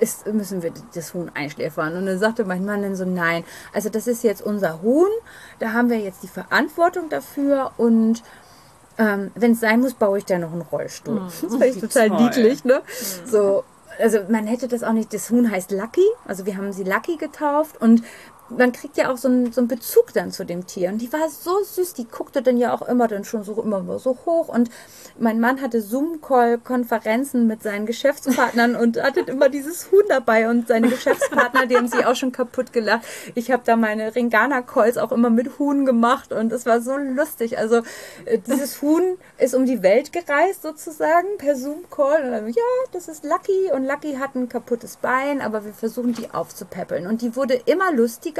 S1: ist, müssen wir das Huhn einschläfern. Und dann sagte mein Mann dann so, nein, also das ist jetzt unser Huhn, da haben wir jetzt die Verantwortung dafür und ähm, wenn es sein muss, baue ich da noch einen Rollstuhl. das fand ich total
S3: toll.
S1: niedlich, ne? So, also man hätte das auch nicht, das Huhn heißt Lucky, also wir haben sie Lucky getauft und man kriegt ja auch so einen, so einen Bezug dann zu dem Tier. Und die war so süß, die guckte dann ja auch immer dann schon so immer so hoch. Und mein Mann hatte Zoom-Call-Konferenzen mit seinen Geschäftspartnern und hatte immer dieses Huhn dabei. Und seine Geschäftspartner, die haben sich auch schon kaputt gelacht. Ich habe da meine Ringana-Calls auch immer mit Huhn gemacht und es war so lustig. Also äh, dieses Huhn ist um die Welt gereist sozusagen per Zoom-Call. Und dann, ja, das ist Lucky und Lucky hat ein kaputtes Bein, aber wir versuchen die aufzupäppeln. Und die wurde immer lustiger.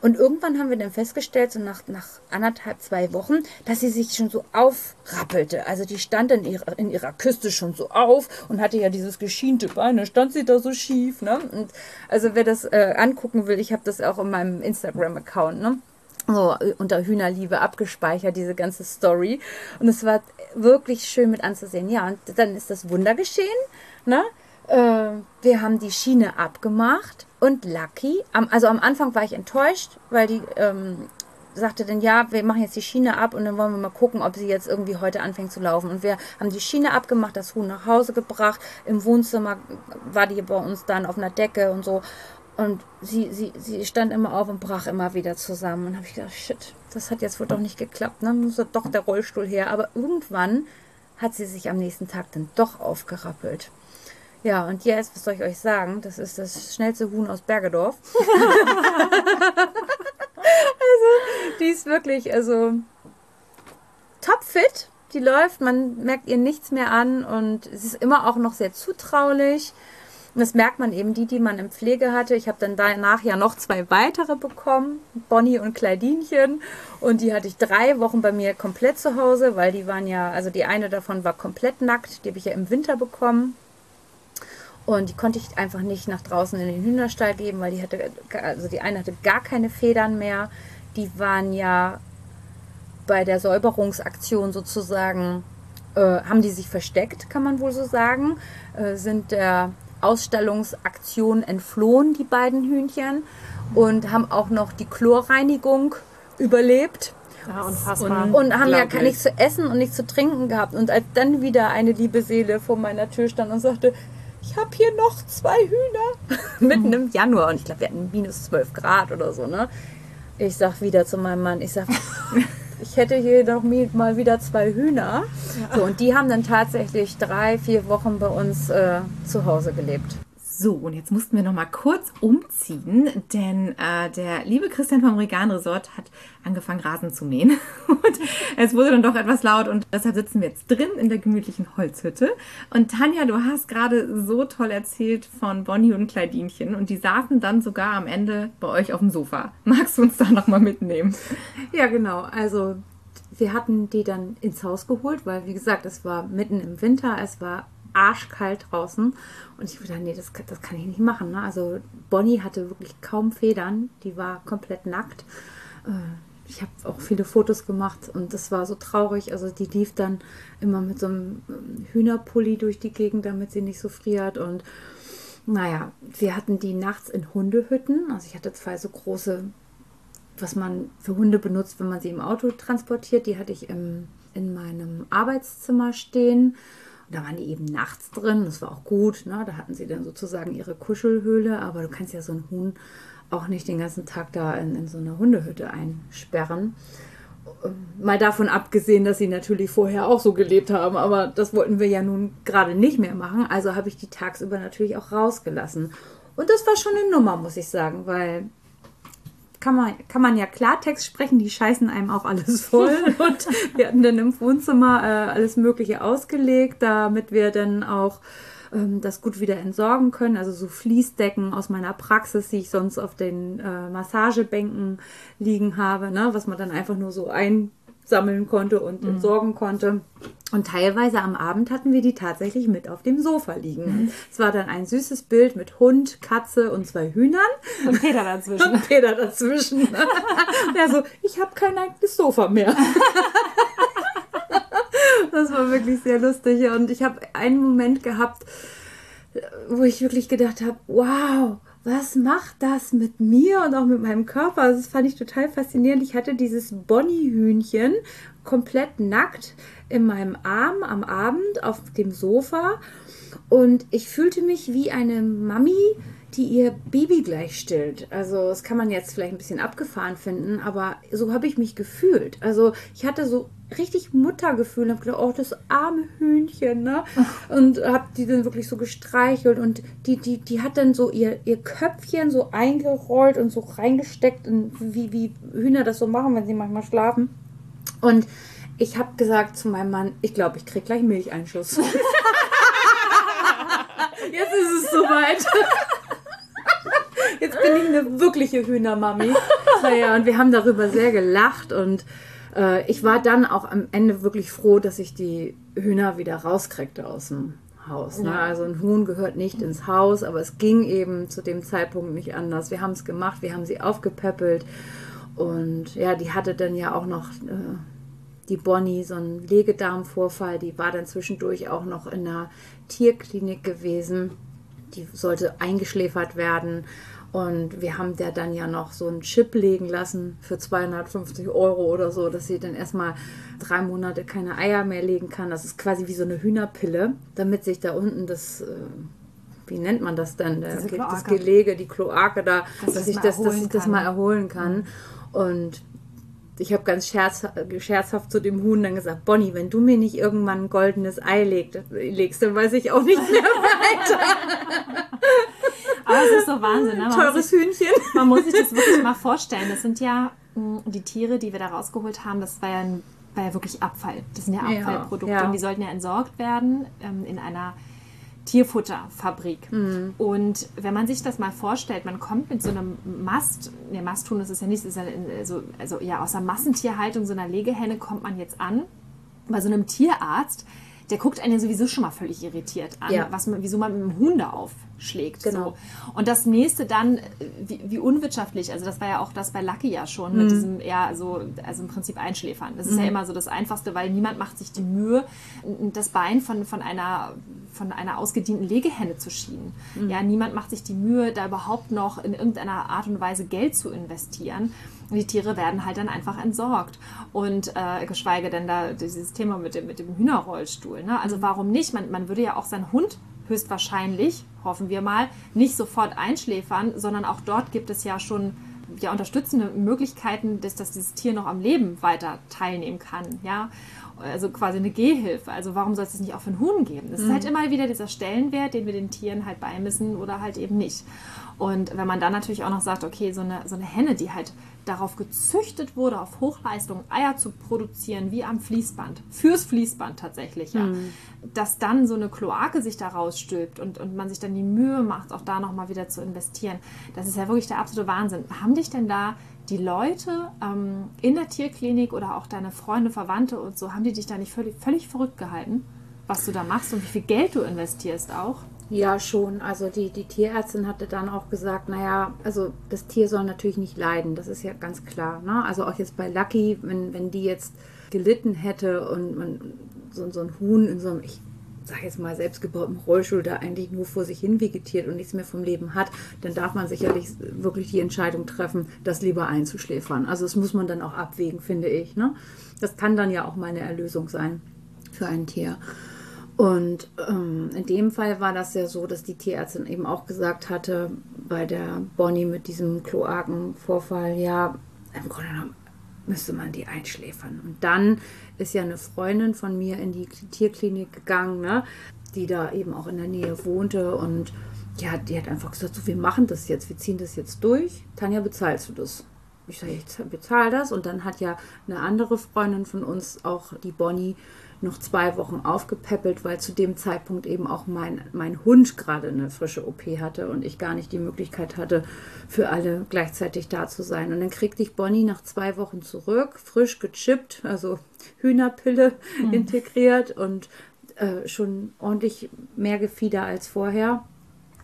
S1: Und irgendwann haben wir dann festgestellt, so nach, nach anderthalb, zwei Wochen, dass sie sich schon so aufrappelte. Also die stand in ihrer, in ihrer Küste schon so auf und hatte ja dieses geschiente Bein. Dann stand sie da so schief. Ne? Und also wer das äh, angucken will, ich habe das auch in meinem Instagram-Account. Ne? so äh, unter Hühnerliebe abgespeichert, diese ganze Story. Und es war wirklich schön mit anzusehen. Ja, und dann ist das Wunder geschehen. Ne? Äh, wir haben die Schiene abgemacht und Lucky, also am Anfang war ich enttäuscht, weil die ähm, sagte dann, ja, wir machen jetzt die Schiene ab und dann wollen wir mal gucken, ob sie jetzt irgendwie heute anfängt zu laufen. Und wir haben die Schiene abgemacht, das Huhn nach Hause gebracht. Im Wohnzimmer war die bei uns dann auf einer Decke und so. Und sie, sie, sie stand immer auf und brach immer wieder zusammen. Und habe ich gedacht, shit, das hat jetzt wohl doch nicht geklappt. Ne? Muss doch der Rollstuhl her. Aber irgendwann hat sie sich am nächsten Tag dann doch aufgerappelt. Ja, und jetzt, was soll ich euch sagen? Das ist das schnellste Huhn aus Bergedorf. also, die ist wirklich, also topfit. Die läuft, man merkt ihr nichts mehr an und es ist immer auch noch sehr zutraulich. Und das merkt man eben, die, die man in Pflege hatte. Ich habe dann danach ja noch zwei weitere bekommen, Bonnie und Kleidinchen. Und die hatte ich drei Wochen bei mir komplett zu Hause, weil die waren ja, also die eine davon war komplett nackt. Die habe ich ja im Winter bekommen. Und die konnte ich einfach nicht nach draußen in den Hühnerstall geben, weil die hatte, also die eine hatte gar keine Federn mehr. Die waren ja bei der Säuberungsaktion sozusagen, äh, haben die sich versteckt, kann man wohl so sagen, äh, sind der Ausstellungsaktion entflohen, die beiden Hühnchen, und haben auch noch die Chlorreinigung überlebt.
S2: Ja, unfassbar.
S1: Und haben ja nichts zu essen und nichts zu trinken gehabt. Und als dann wieder eine liebe Seele vor meiner Tür stand und sagte, ich habe hier noch zwei Hühner. Mitten im Januar. Und ich glaube, wir hatten minus 12 Grad oder so, ne? Ich sag wieder zu meinem Mann, ich sag, ich hätte hier doch mi- mal wieder zwei Hühner. So, und die haben dann tatsächlich drei, vier Wochen bei uns äh, zu Hause gelebt.
S3: So, und jetzt mussten wir noch mal kurz umziehen, denn äh, der liebe Christian vom Regan Resort hat angefangen, Rasen zu mähen. Und es wurde dann doch etwas laut und deshalb sitzen wir jetzt drin in der gemütlichen Holzhütte. Und Tanja, du hast gerade so toll erzählt von Bonnie und Kleidinchen und die saßen dann sogar am Ende bei euch auf dem Sofa. Magst du uns da noch mal mitnehmen?
S1: Ja, genau. Also wir hatten die dann ins Haus geholt, weil wie gesagt, es war mitten im Winter, es war arschkalt draußen. Und ich dachte, nee, das, das kann ich nicht machen. Ne? Also Bonnie hatte wirklich kaum Federn, die war komplett nackt. Äh, ich habe auch viele Fotos gemacht und das war so traurig. Also die lief dann immer mit so einem ähm, Hühnerpulli durch die Gegend, damit sie nicht so friert. Und naja, wir hatten die nachts in Hundehütten. Also ich hatte zwei so große, was man für Hunde benutzt, wenn man sie im Auto transportiert. Die hatte ich im, in meinem Arbeitszimmer stehen da waren die eben nachts drin, das war auch gut. Ne? Da hatten sie dann sozusagen ihre Kuschelhöhle, aber du kannst ja so einen Huhn auch nicht den ganzen Tag da in, in so eine Hundehütte einsperren. Ähm, mal davon abgesehen, dass sie natürlich vorher auch so gelebt haben, aber das wollten wir ja nun gerade nicht mehr machen. Also habe ich die tagsüber natürlich auch rausgelassen. Und das war schon eine Nummer, muss ich sagen, weil kann man, kann man ja Klartext sprechen, die scheißen einem auch alles voll. Und wir hatten dann im Wohnzimmer äh, alles Mögliche ausgelegt, damit wir dann auch ähm, das gut wieder entsorgen können. Also so Fließdecken aus meiner Praxis, die ich sonst auf den äh, Massagebänken liegen habe, ne? was man dann einfach nur so ein sammeln konnte und mhm. entsorgen konnte. Und teilweise am Abend hatten wir die tatsächlich mit auf dem Sofa liegen. Mhm. Es war dann ein süßes Bild mit Hund, Katze und zwei Hühnern.
S2: Und Peter dazwischen.
S1: Und Peter dazwischen. Der so, ich habe kein eigenes Sofa mehr. das war wirklich sehr lustig. Und ich habe einen Moment gehabt, wo ich wirklich gedacht habe, wow, was macht das mit mir und auch mit meinem Körper? Also das fand ich total faszinierend. Ich hatte dieses Bonnie-Hühnchen komplett nackt in meinem Arm am Abend auf dem Sofa und ich fühlte mich wie eine Mami, die ihr Baby gleich stillt. Also das kann man jetzt vielleicht ein bisschen abgefahren finden, aber so habe ich mich gefühlt. Also ich hatte so richtig Muttergefühl und habe gedacht, oh, das arme Hühnchen, ne? Und habe die dann wirklich so gestreichelt und die, die, die hat dann so ihr, ihr Köpfchen so eingerollt und so reingesteckt, in, wie, wie Hühner das so machen, wenn sie manchmal schlafen. Und ich habe gesagt zu meinem Mann, ich glaube, ich kriege gleich Milcheinschuss. Jetzt ist es soweit. Jetzt bin ich eine wirkliche Hühnermami. Naja, und wir haben darüber sehr gelacht und äh, ich war dann auch am Ende wirklich froh, dass ich die Hühner wieder rauskriegte aus dem Haus. Ne? Also ein Huhn gehört nicht ins Haus, aber es ging eben zu dem Zeitpunkt nicht anders. Wir haben es gemacht, wir haben sie aufgepäppelt und ja, die hatte dann ja auch noch äh, die Bonnie so einen Legedarmvorfall. Die war dann zwischendurch auch noch in der Tierklinik gewesen. Die sollte eingeschläfert werden. Und wir haben der dann ja noch so einen Chip legen lassen für 250 Euro oder so, dass sie dann erstmal drei Monate keine Eier mehr legen kann. Das ist quasi wie so eine Hühnerpille, damit sich da unten das, äh, wie nennt man das denn, das Gelege, die Kloake da, dass, dass ich, das, dass ich das mal erholen kann. Und ich habe ganz scherz, scherzhaft zu dem Huhn dann gesagt, Bonnie, wenn du mir nicht irgendwann ein goldenes Ei legst, legst dann weiß ich auch nicht mehr weiter.
S2: Aber es ist so Wahnsinn. Ne?
S1: Teures
S2: sich,
S1: Hühnchen.
S2: Man muss sich das wirklich mal vorstellen. Das sind ja mm, die Tiere, die wir da rausgeholt haben, das war ja, ein, war ja wirklich Abfall. Das sind ja Abfallprodukte ja, ja. und die sollten ja entsorgt werden ähm, in einer Tierfutterfabrik. Mhm. Und wenn man sich das mal vorstellt, man kommt mit so einem Mast, ne, Masthuhn ist es ja nicht, ist ja so, also ja, aus der Massentierhaltung, so einer Legehenne kommt man jetzt an, bei so einem Tierarzt, der guckt einen sowieso schon mal völlig irritiert an, ja. was man, wieso man mit dem Huhn da aufschlägt. Genau. So. Und das nächste dann, wie, wie, unwirtschaftlich, also das war ja auch das bei Lucky ja schon, mhm. mit diesem, ja, so, also im Prinzip Einschläfern. Das ist mhm. ja immer so das Einfachste, weil niemand macht sich die Mühe, das Bein von, von einer von einer ausgedienten Legehenne zu schienen. Mhm. Ja, niemand macht sich die Mühe, da überhaupt noch in irgendeiner Art und Weise Geld zu investieren. Die Tiere werden halt dann einfach entsorgt. Und äh, geschweige denn da dieses Thema mit dem, mit dem Hühnerrollstuhl. Ne? Also mhm. warum nicht? Man, man würde ja auch seinen Hund höchstwahrscheinlich, hoffen wir mal, nicht sofort einschläfern, sondern auch dort gibt es ja schon ja, unterstützende Möglichkeiten, dass, dass dieses Tier noch am Leben weiter teilnehmen kann. Ja? also quasi eine Gehhilfe. Also warum soll es das nicht auch für einen Huhn geben? Das ist halt immer wieder dieser Stellenwert, den wir den Tieren halt beimissen oder halt eben nicht. Und wenn man dann natürlich auch noch sagt, okay, so eine, so eine Henne, die halt darauf gezüchtet wurde, auf Hochleistung Eier zu produzieren, wie am Fließband, fürs Fließband tatsächlich, ja, dass dann so eine Kloake sich da rausstülpt und, und man sich dann die Mühe macht, auch da nochmal wieder zu investieren, das ist ja wirklich der absolute Wahnsinn. Haben dich denn da die Leute ähm, in der Tierklinik oder auch deine Freunde, Verwandte und so, haben die dich da nicht völlig, völlig verrückt gehalten, was du da machst und wie viel Geld du investierst auch?
S1: Ja, schon. Also die, die Tierärztin hatte dann auch gesagt, naja, also das Tier soll natürlich nicht leiden, das ist ja ganz klar. Ne? Also auch jetzt bei Lucky, wenn, wenn die jetzt gelitten hätte und man so, so ein Huhn in so einem, ich sag jetzt mal, selbstgebauten Rollstuhl da eigentlich nur vor sich hin vegetiert und nichts mehr vom Leben hat, dann darf man sicherlich wirklich die Entscheidung treffen, das lieber einzuschläfern. Also das muss man dann auch abwägen, finde ich. Ne? Das kann dann ja auch mal eine Erlösung sein für ein Tier. Und ähm, in dem Fall war das ja so, dass die Tierärztin eben auch gesagt hatte, bei der Bonnie mit diesem Kloakenvorfall, ja, im Grunde genommen müsste man die einschläfern. Und dann ist ja eine Freundin von mir in die Tierklinik gegangen, ne, die da eben auch in der Nähe wohnte und ja, die hat einfach gesagt, so, wir machen das jetzt, wir ziehen das jetzt durch. Tanja, bezahlst du das? Ich sage, ich bezahle das. Und dann hat ja eine andere Freundin von uns, auch die Bonnie, noch zwei Wochen aufgepäppelt, weil zu dem Zeitpunkt eben auch mein, mein Hund gerade eine frische OP hatte und ich gar nicht die Möglichkeit hatte, für alle gleichzeitig da zu sein. Und dann kriegte ich Bonnie nach zwei Wochen zurück, frisch gechippt, also Hühnerpille mhm. integriert und äh, schon ordentlich mehr Gefieder als vorher.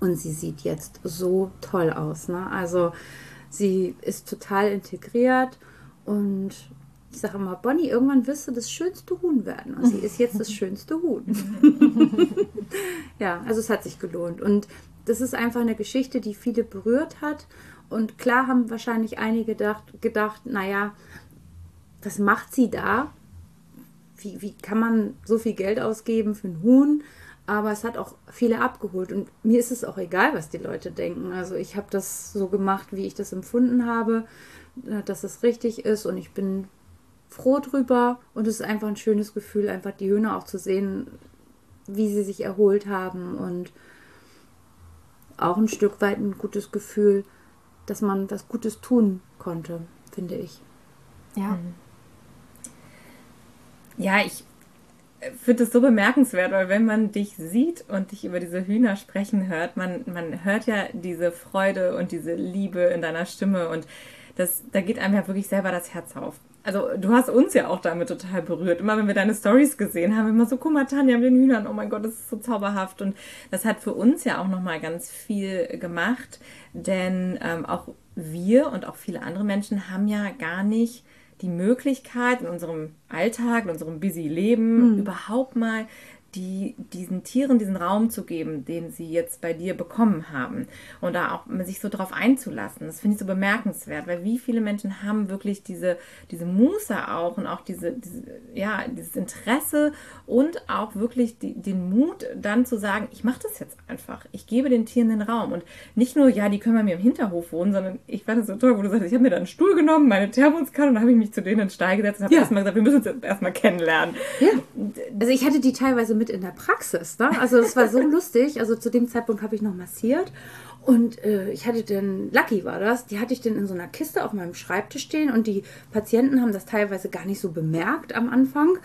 S1: Und sie sieht jetzt so toll aus. Ne? Also sie ist total integriert und ich sage immer, Bonnie, irgendwann wirst du das schönste Huhn werden. Und sie ist jetzt das schönste Huhn. ja, also es hat sich gelohnt. Und das ist einfach eine Geschichte, die viele berührt hat. Und klar haben wahrscheinlich einige gedacht, gedacht naja, was macht sie da? Wie, wie kann man so viel Geld ausgeben für ein Huhn? Aber es hat auch viele abgeholt. Und mir ist es auch egal, was die Leute denken. Also ich habe das so gemacht, wie ich das empfunden habe, äh, dass es richtig ist. Und ich bin froh drüber und es ist einfach ein schönes Gefühl, einfach die Hühner auch zu sehen, wie sie sich erholt haben und auch ein Stück weit ein gutes Gefühl, dass man was Gutes tun konnte, finde ich.
S2: Ja.
S3: Mhm. Ja, ich finde es so bemerkenswert, weil wenn man dich sieht und dich über diese Hühner sprechen hört, man, man hört ja diese Freude und diese Liebe in deiner Stimme und das, da geht einem ja wirklich selber das Herz auf also du hast uns ja auch damit total berührt. Immer wenn wir deine Stories gesehen haben, immer so, guck mal, Tanja mit den Hühnern, oh mein Gott, das ist so zauberhaft. Und das hat für uns ja auch nochmal ganz viel gemacht, denn ähm, auch wir und auch viele andere Menschen haben ja gar nicht die Möglichkeit in unserem Alltag, in unserem busy Leben mhm. überhaupt mal die, diesen Tieren diesen Raum zu geben, den sie jetzt bei dir bekommen haben. Und da auch sich so drauf einzulassen. Das finde ich so bemerkenswert, weil wie viele Menschen haben wirklich diese, diese Muße auch und auch diese, diese ja, dieses Interesse und auch wirklich die, den Mut, dann zu sagen, ich mache das jetzt einfach. Ich gebe den Tieren den Raum. Und nicht nur, ja, die können bei mir im Hinterhof wohnen, sondern ich fand es so toll, wo du sagst, ich habe mir da einen Stuhl genommen, meine Thermoskanne und dann habe ich mich zu denen in den Stall gesetzt und habe ja. erstmal gesagt, wir müssen uns jetzt erstmal kennenlernen.
S1: Ja. Also ich hatte die teilweise mit in der Praxis. Ne? Also es war so lustig. Also zu dem Zeitpunkt habe ich noch massiert. Und äh, ich hatte den, Lucky war das, die hatte ich dann in so einer Kiste auf meinem Schreibtisch stehen und die Patienten haben das teilweise gar nicht so bemerkt am Anfang.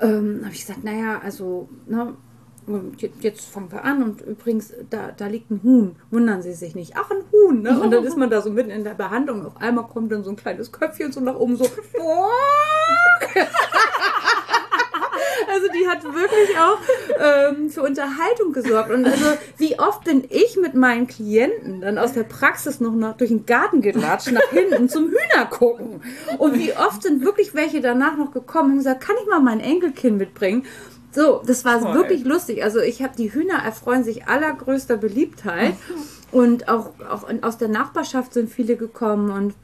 S1: Ähm, habe ich gesagt, naja, also, ne, jetzt fangen wir an und übrigens, da, da liegt ein Huhn. Wundern Sie sich nicht. Ach, ein Huhn. Ne? Und dann ist man da so mitten in der Behandlung. Auf einmal kommt dann so ein kleines Köpfchen so nach oben so. Also die hat wirklich auch ähm, für Unterhaltung gesorgt. Und also wie oft bin ich mit meinen Klienten dann aus der Praxis noch nach, durch den Garten gelatscht, nach hinten zum Hühner gucken. Und wie oft sind wirklich welche danach noch gekommen und gesagt, kann ich mal mein Enkelkind mitbringen? So, das war Toll. wirklich lustig. Also ich habe die Hühner erfreuen sich allergrößter Beliebtheit. Und auch, auch aus der Nachbarschaft sind viele gekommen und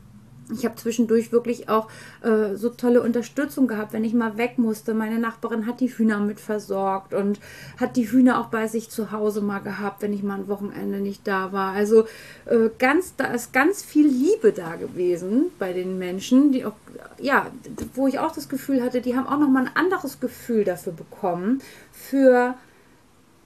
S1: Ich habe zwischendurch wirklich auch äh, so tolle Unterstützung gehabt, wenn ich mal weg musste. Meine Nachbarin hat die Hühner mit versorgt und hat die Hühner auch bei sich zu Hause mal gehabt, wenn ich mal ein Wochenende nicht da war. Also äh, ganz, da ist ganz viel Liebe da gewesen bei den Menschen, die auch, ja, wo ich auch das Gefühl hatte, die haben auch noch mal ein anderes Gefühl dafür bekommen für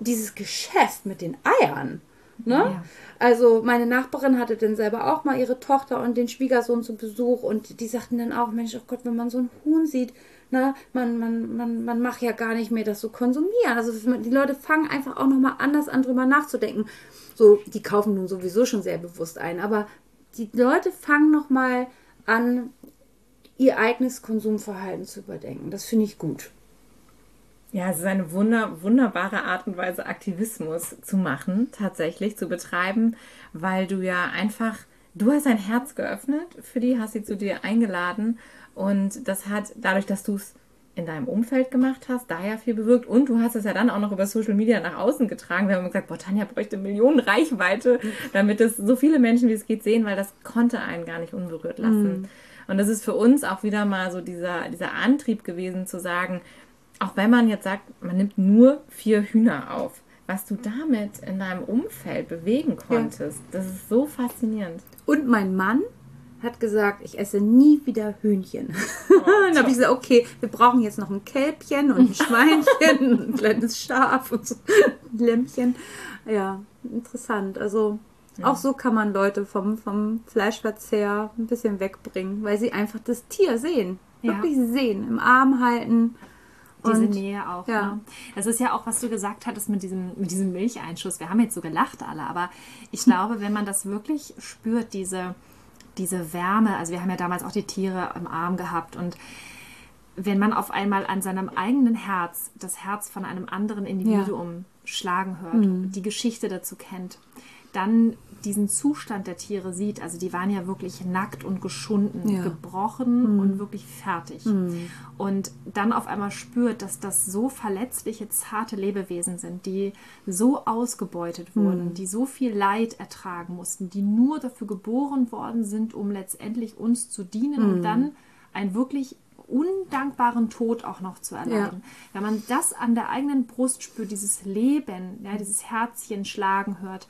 S1: dieses Geschäft mit den Eiern. Ne? Ja. Also meine Nachbarin hatte dann selber auch mal ihre Tochter und den Schwiegersohn zu Besuch und die sagten dann auch, Mensch, oh Gott, wenn man so ein Huhn sieht, ne, man, man, man, man macht ja gar nicht mehr das so konsumieren. Also die Leute fangen einfach auch nochmal anders an, drüber nachzudenken. So, die kaufen nun sowieso schon sehr bewusst ein, aber die Leute fangen nochmal an, ihr eigenes Konsumverhalten zu überdenken. Das finde ich gut.
S3: Ja, es ist eine wunder, wunderbare Art und Weise, Aktivismus zu machen, tatsächlich zu betreiben, weil du ja einfach, du hast dein Herz geöffnet für die, hast sie zu dir eingeladen und das hat dadurch, dass du es in deinem Umfeld gemacht hast, da ja viel bewirkt und du hast es ja dann auch noch über Social Media nach außen getragen. Wir haben gesagt, boah, Tanja bräuchte Millionen Reichweite, damit es so viele Menschen wie es geht sehen, weil das konnte einen gar nicht unberührt lassen. Mm. Und das ist für uns auch wieder mal so dieser, dieser Antrieb gewesen zu sagen, auch wenn man jetzt sagt, man nimmt nur vier Hühner auf, was du damit in deinem Umfeld bewegen konntest, ja. das ist so faszinierend.
S1: Und mein Mann hat gesagt, ich esse nie wieder Hühnchen. Oh, dann habe ich gesagt, okay, wir brauchen jetzt noch ein Kälbchen und ein Schweinchen, ein kleines Schaf und so ein Lämmchen. Ja, interessant. Also ja. auch so kann man Leute vom, vom Fleischverzehr ein bisschen wegbringen, weil sie einfach das Tier sehen. Wirklich ja. sehen, im Arm halten
S2: diese und, Nähe auch. Ja. Ne? Das ist ja auch, was du gesagt hattest mit diesem, mit diesem Milcheinschuss. Wir haben jetzt so gelacht alle, aber ich glaube, wenn man das wirklich spürt, diese, diese Wärme, also wir haben ja damals auch die Tiere im Arm gehabt und wenn man auf einmal an seinem eigenen Herz das Herz von einem anderen Individuum ja. schlagen hört, mhm. die Geschichte dazu kennt, dann diesen Zustand der Tiere sieht, also die waren ja wirklich nackt und geschunden, ja. gebrochen mhm. und wirklich fertig. Mhm. Und dann auf einmal spürt, dass das so verletzliche, zarte Lebewesen sind, die so ausgebeutet wurden, mhm. die so viel Leid ertragen mussten, die nur dafür geboren worden sind, um letztendlich uns zu dienen und mhm. dann ein wirklich undankbaren Tod auch noch zu erleiden. Ja. Wenn man das an der eigenen Brust spürt, dieses Leben, ja, dieses Herzchen schlagen hört,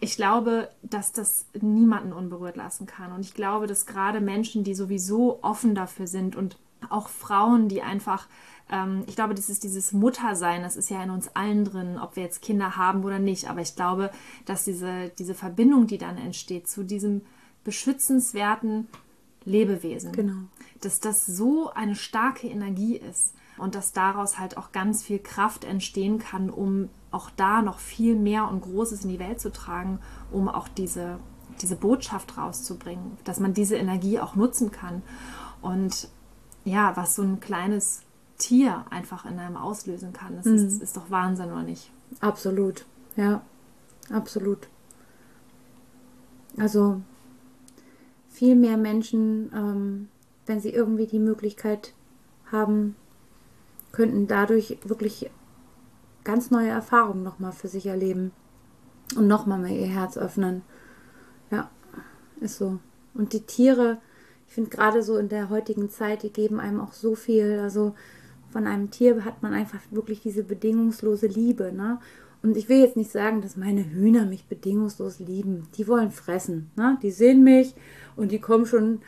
S2: ich glaube, dass das niemanden unberührt lassen kann. Und ich glaube, dass gerade Menschen, die sowieso offen dafür sind und auch Frauen, die einfach, ähm, ich glaube, das ist dieses Muttersein, das ist ja in uns allen drin, ob wir jetzt Kinder haben oder nicht. Aber ich glaube, dass diese, diese Verbindung, die dann entsteht zu diesem beschützenswerten Lebewesen, genau. dass das so eine starke Energie ist und dass daraus halt auch ganz viel Kraft entstehen kann, um auch da noch viel mehr und Großes in die Welt zu tragen, um auch diese, diese Botschaft rauszubringen, dass man diese Energie auch nutzen kann. Und ja, was so ein kleines Tier einfach in einem auslösen kann, das mhm. ist, ist doch Wahnsinn, oder nicht?
S1: Absolut, ja, absolut. Also viel mehr Menschen, ähm, wenn sie irgendwie die Möglichkeit haben, könnten dadurch wirklich ganz neue Erfahrungen nochmal für sich erleben und nochmal mehr ihr Herz öffnen. Ja, ist so. Und die Tiere, ich finde gerade so in der heutigen Zeit, die geben einem auch so viel. Also von einem Tier hat man einfach wirklich diese bedingungslose Liebe, ne? Und ich will jetzt nicht sagen, dass meine Hühner mich bedingungslos lieben. Die wollen fressen. Ne? Die sehen mich und die kommen schon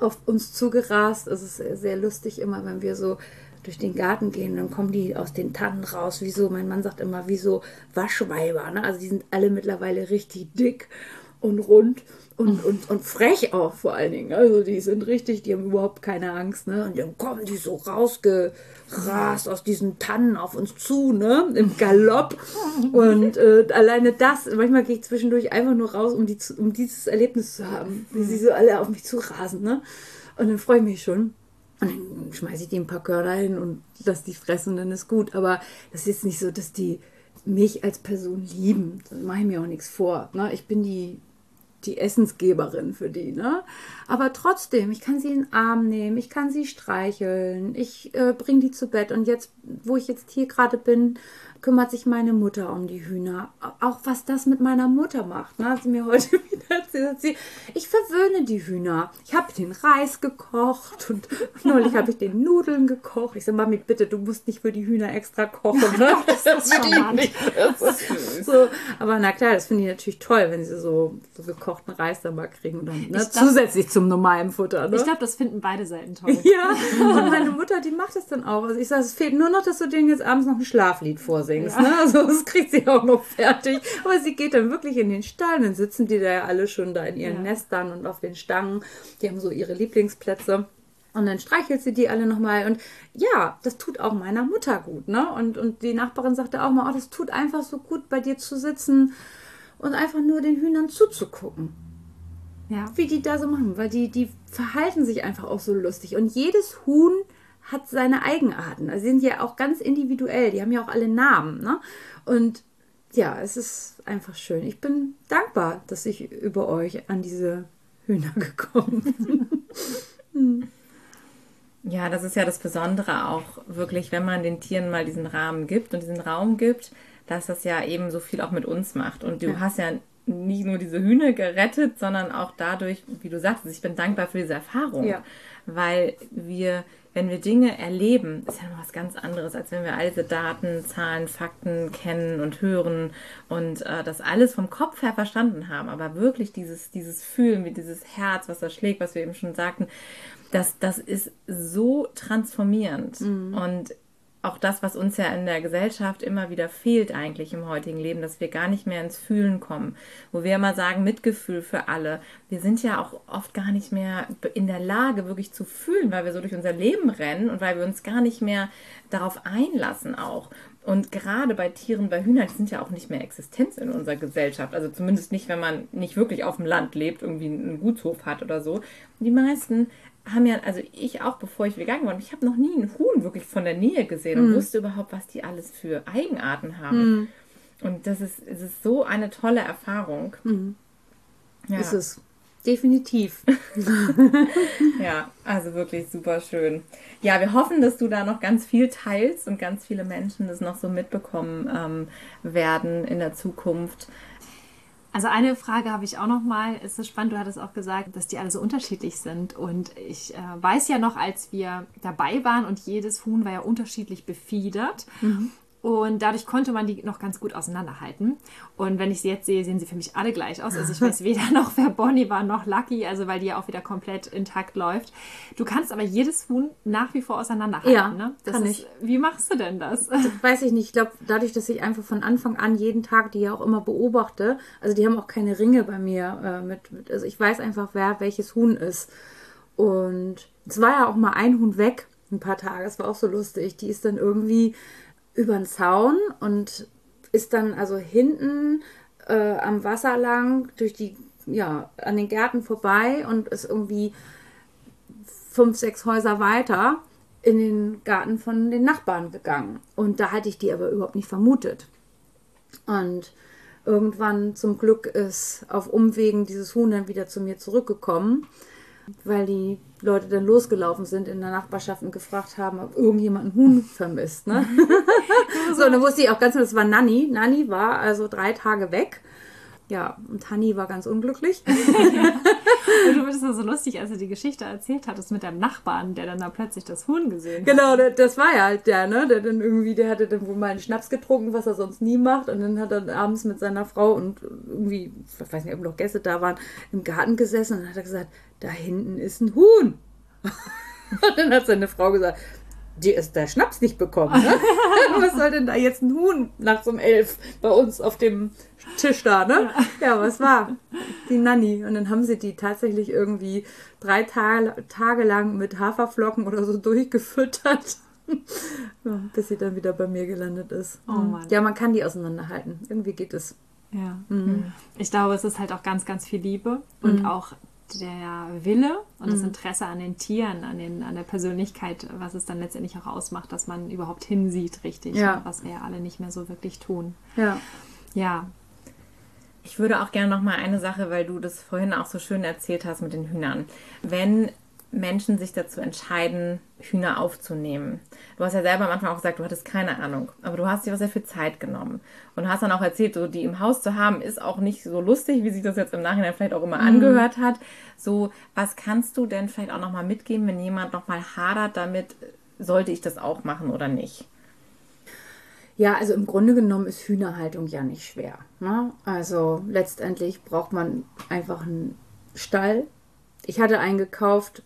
S1: auf uns zugerast. Es ist sehr lustig immer, wenn wir so durch den Garten gehen, dann kommen die aus den Tannen raus, wie so, mein Mann sagt immer, wie so Waschweiber. Ne? Also die sind alle mittlerweile richtig dick und rund und, und, und frech auch vor allen Dingen. Also die sind richtig, die haben überhaupt keine Angst. Ne? Und dann kommen die so rausgerast aus diesen Tannen auf uns zu, ne? im Galopp. Und äh, alleine das, manchmal gehe ich zwischendurch einfach nur raus, um, die, um dieses Erlebnis zu haben, wie sie so alle auf mich zu rasen. Ne? Und dann freue ich mich schon. Und dann schmeiße ich die ein paar Körner hin und lasse die fressen dann ist gut. Aber das ist jetzt nicht so, dass die mich als Person lieben. Da mache ich mir auch nichts vor. Ne? Ich bin die, die Essensgeberin für die. Ne? Aber trotzdem, ich kann sie in den Arm nehmen, ich kann sie streicheln, ich äh, bringe die zu Bett. Und jetzt, wo ich jetzt hier gerade bin, kümmert sich meine Mutter um die Hühner. Auch was das mit meiner Mutter macht. Ne? Hat sie mir heute wieder erzählt. Ich verwöhne die Hühner. Ich habe den Reis gekocht und neulich habe ich den Nudeln gekocht. Ich sage, Mami, bitte, du musst nicht für die Hühner extra kochen. Ne?
S2: Das ist schon
S1: nicht. So, aber na klar, das finde ich natürlich toll, wenn sie so, so gekochten Reis dann mal kriegen. Und dann, ne? Zusätzlich zum normalen Futter. Ne?
S2: Ich glaube, das finden beide Seiten toll.
S1: Ja, und meine Mutter, die macht es dann auch. Also ich sage, es fehlt nur noch, dass du denen jetzt abends noch ein Schlaflied vorsingst. Ne? Also das kriegt sie auch noch fertig. Aber sie geht dann wirklich in den Stall. Dann sitzen die da ja alle schon da in ihren
S2: Ja.
S1: Nestern und auf den Stangen. Die haben so ihre Lieblingsplätze. Und dann streichelt sie die alle nochmal. Und ja, das tut auch meiner Mutter gut. Ne? Und, und die Nachbarin sagte auch mal, oh, das tut einfach so gut, bei dir zu sitzen und einfach nur den Hühnern zuzugucken
S2: Ja.
S1: wie die da so machen, weil die, die verhalten sich einfach auch so lustig. Und jedes Huhn hat seine Eigenarten. Also sie sind ja auch ganz individuell, die haben ja auch alle Namen. Ne? Und ja, es ist einfach schön. Ich bin dankbar, dass ich über euch an diese Hühner gekommen bin.
S3: Ja, das ist ja das Besondere auch wirklich, wenn man den Tieren mal diesen Rahmen gibt und diesen Raum gibt, dass das ja eben so viel auch mit uns macht. Und du
S1: Ja.
S3: hast ja nicht nur diese Hühner gerettet, sondern auch dadurch, wie du sagst, ich bin dankbar für diese Erfahrung.
S1: Ja.
S3: Weil wir, wenn wir Dinge erleben, ist ja noch was ganz anderes, als wenn wir all diese Daten, Zahlen, Fakten kennen und hören und äh, das alles vom Kopf her verstanden haben. Aber wirklich dieses, dieses Fühlen, wie dieses Herz, was da schlägt, was wir eben schon sagten, das, das ist so transformierend. Und auch das, was uns ja in der Gesellschaft immer wieder fehlt eigentlich im heutigen Leben, dass wir gar nicht mehr ins Fühlen kommen. Wo wir immer sagen, Mitgefühl für alle. Wir sind ja auch oft gar nicht mehr in der Lage, wirklich zu fühlen, weil wir so durch unser Leben rennen und weil wir uns gar nicht mehr darauf einlassen auch. Und gerade bei Tieren, bei Hühnern, die sind ja auch nicht mehr Existenz in unserer Gesellschaft. Also zumindest nicht, wenn man nicht wirklich auf dem Land lebt, irgendwie einen Gutshof hat oder so. Die meisten haben ja, also ich auch, bevor ich vegan geworden bin, ich habe noch nie einen Huhn wirklich von der Nähe gesehen und wusste überhaupt, was die alles für Eigenarten haben. Und das ist, es ist so eine tolle Erfahrung. Ja.
S1: Ist es. Definitiv.
S3: Ja, also wirklich super schön. Ja, wir hoffen, dass du da noch ganz viel teilst und ganz viele Menschen das noch so mitbekommen ähm, werden in der Zukunft.
S2: Also eine Frage habe ich auch noch mal. Es ist spannend, du hattest auch gesagt, dass die alle so unterschiedlich sind. Und ich äh, weiß ja noch, als wir dabei waren und jedes Huhn war ja unterschiedlich befiedert. Und dadurch konnte man die noch ganz gut auseinanderhalten. Und wenn ich sie jetzt sehe, sehen sie für mich alle gleich aus. Also ich weiß weder noch, wer Bonnie war, noch Lucky, also weil die ja auch wieder komplett intakt läuft. Du kannst aber jedes Huhn nach wie vor auseinanderhalten.
S1: Ja,
S2: ne? Das
S1: kann
S2: ist,
S1: ich.
S2: Wie machst du denn das?
S1: weiß ich nicht. Ich glaube, dadurch, dass ich einfach von Anfang an jeden Tag die ja auch immer beobachte, also die haben auch keine Ringe bei mir äh, mit, mit. Also ich weiß einfach, wer welches Huhn ist. Und es war ja auch mal ein Huhn weg, ein paar Tage. Das war auch so lustig. Die ist dann irgendwie über den Zaun und ist dann also hinten äh, am Wasser lang durch die, ja, an den Gärten vorbei und ist irgendwie fünf, sechs Häuser weiter in den Garten von den Nachbarn gegangen. Und da hatte ich die aber überhaupt nicht vermutet. Und irgendwann zum Glück ist auf Umwegen dieses Huhn dann wieder zu mir zurückgekommen, weil die Leute dann losgelaufen sind in der Nachbarschaft und gefragt haben, ob irgendjemand ein Huhn vermisst. Ne? so, und dann wusste ich auch ganz genau, das war Nanni. Nanni war also drei Tage weg. Ja, und Hanni war ganz unglücklich.
S2: Und du bist so lustig, als du die Geschichte erzählt hattest mit deinem Nachbarn, der dann da plötzlich das Huhn gesehen hat.
S1: Genau, das, das war ja halt der, ne? Der dann irgendwie, der hatte dann wohl mal einen Schnaps getrunken, was er sonst nie macht. Und dann hat er abends mit seiner Frau und irgendwie, ich weiß nicht, ob noch Gäste da waren, im Garten gesessen und dann hat er gesagt, da hinten ist ein Huhn. und dann hat seine Frau gesagt, dir ist der Schnaps nicht bekommen. Ne? was soll denn da jetzt ein Huhn nachts um elf bei uns auf dem Tisch da, ne? Ja, was war? Die Nanny. Und dann haben sie die tatsächlich irgendwie drei Tage, Tage lang mit Haferflocken oder so durchgefüttert. Ja, bis sie dann wieder bei mir gelandet ist.
S2: Oh Mann.
S1: Ja, man kann die auseinanderhalten. Irgendwie geht es.
S2: Ja. Ich glaube, es ist halt auch ganz, ganz viel Liebe und auch der Wille und das Interesse an den Tieren, an, den, an der Persönlichkeit, was es dann letztendlich auch ausmacht, dass man überhaupt hinsieht, richtig,
S1: Ja.
S2: was wir ja alle nicht mehr so wirklich tun.
S1: Ja.
S2: Ja,
S3: Ich würde auch gerne noch mal eine Sache, weil du das vorhin auch so schön erzählt hast mit den Hühnern. Wenn Menschen sich dazu entscheiden, Hühner aufzunehmen. Du hast ja selber am Anfang auch gesagt, du hattest keine Ahnung, aber du hast dir sehr viel Zeit genommen und hast dann auch erzählt, so die im Haus zu haben, ist auch nicht so lustig, wie sich das jetzt im Nachhinein vielleicht auch immer mhm. angehört hat. So, was kannst du denn vielleicht auch nochmal mitgeben, wenn jemand nochmal hadert damit, sollte ich das auch machen oder nicht?
S1: Ja, also im Grunde genommen ist Hühnerhaltung ja nicht schwer. Ne? Also letztendlich braucht man einfach einen Stall. Ich hatte einen gekauft,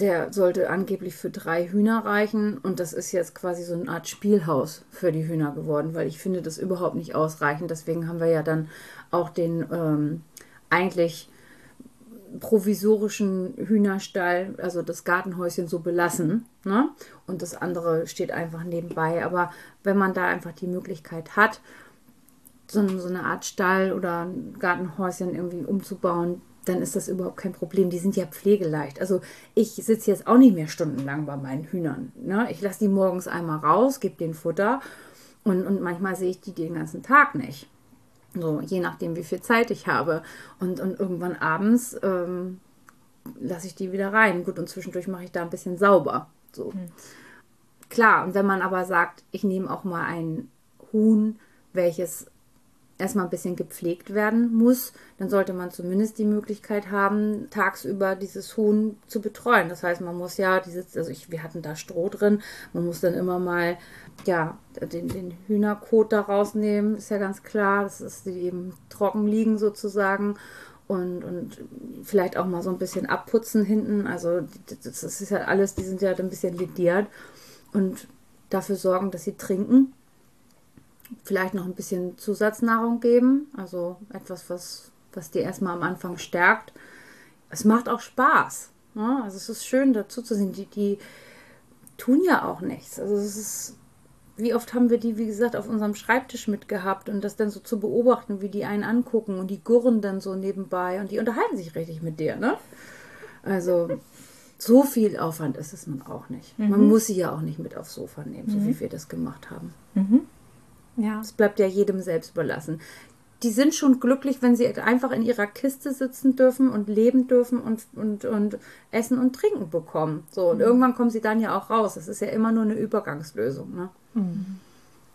S1: der sollte angeblich für drei Hühner reichen und das ist jetzt quasi so eine Art Spielhaus für die Hühner geworden, weil ich finde das überhaupt nicht ausreichend. Deswegen haben wir ja dann auch den ähm, eigentlich provisorischen Hühnerstall, also das Gartenhäuschen so belassen. Ne? Und das andere steht einfach nebenbei. Aber wenn man da einfach die Möglichkeit hat, so, so eine Art Stall oder Gartenhäuschen irgendwie umzubauen, dann ist das überhaupt kein Problem. Die sind ja pflegeleicht. Also ich sitze jetzt auch nicht mehr stundenlang bei meinen Hühnern. Ne? Ich lasse die morgens einmal raus, gebe den Futter und, und manchmal sehe ich die den ganzen Tag nicht. So, je nachdem, wie viel Zeit ich habe. Und, und irgendwann abends ähm, lasse ich die wieder rein. Gut, und zwischendurch mache ich da ein bisschen sauber. So. Mhm. Klar, und wenn man aber sagt, ich nehme auch mal ein Huhn, welches erstmal ein bisschen gepflegt werden muss, dann sollte man zumindest die Möglichkeit haben, tagsüber dieses Huhn zu betreuen. Das heißt, man muss ja dieses, also ich, wir hatten da Stroh drin, man muss dann immer mal ja, den, den Hühnerkot da rausnehmen, ist ja ganz klar, das ist die eben trocken liegen sozusagen. Und, und vielleicht auch mal so ein bisschen abputzen hinten. Also das ist ja alles, die sind ja ein bisschen lediert. Und dafür sorgen, dass sie trinken vielleicht noch ein bisschen Zusatznahrung geben, also etwas, was, was dir erstmal am Anfang stärkt. Es macht auch Spaß. Ne? Also es ist schön dazu zu sehen. Die, die tun ja auch nichts. Also es ist, wie oft haben wir die, wie gesagt, auf unserem Schreibtisch mitgehabt und das dann so zu beobachten, wie die einen angucken und die gurren dann so nebenbei und die unterhalten sich richtig mit dir, ne? Also so viel Aufwand ist es nun auch nicht. Mhm. Man muss sie ja auch nicht mit aufs Sofa nehmen, so mhm. wie wir das gemacht haben. Mhm. Ja. Es bleibt ja jedem selbst überlassen. Die sind schon glücklich, wenn sie einfach in ihrer Kiste sitzen dürfen und leben dürfen und, und, und Essen und Trinken bekommen. So, und mhm. irgendwann kommen sie dann ja auch raus. Das ist ja immer nur eine Übergangslösung. Ne?
S2: Mhm.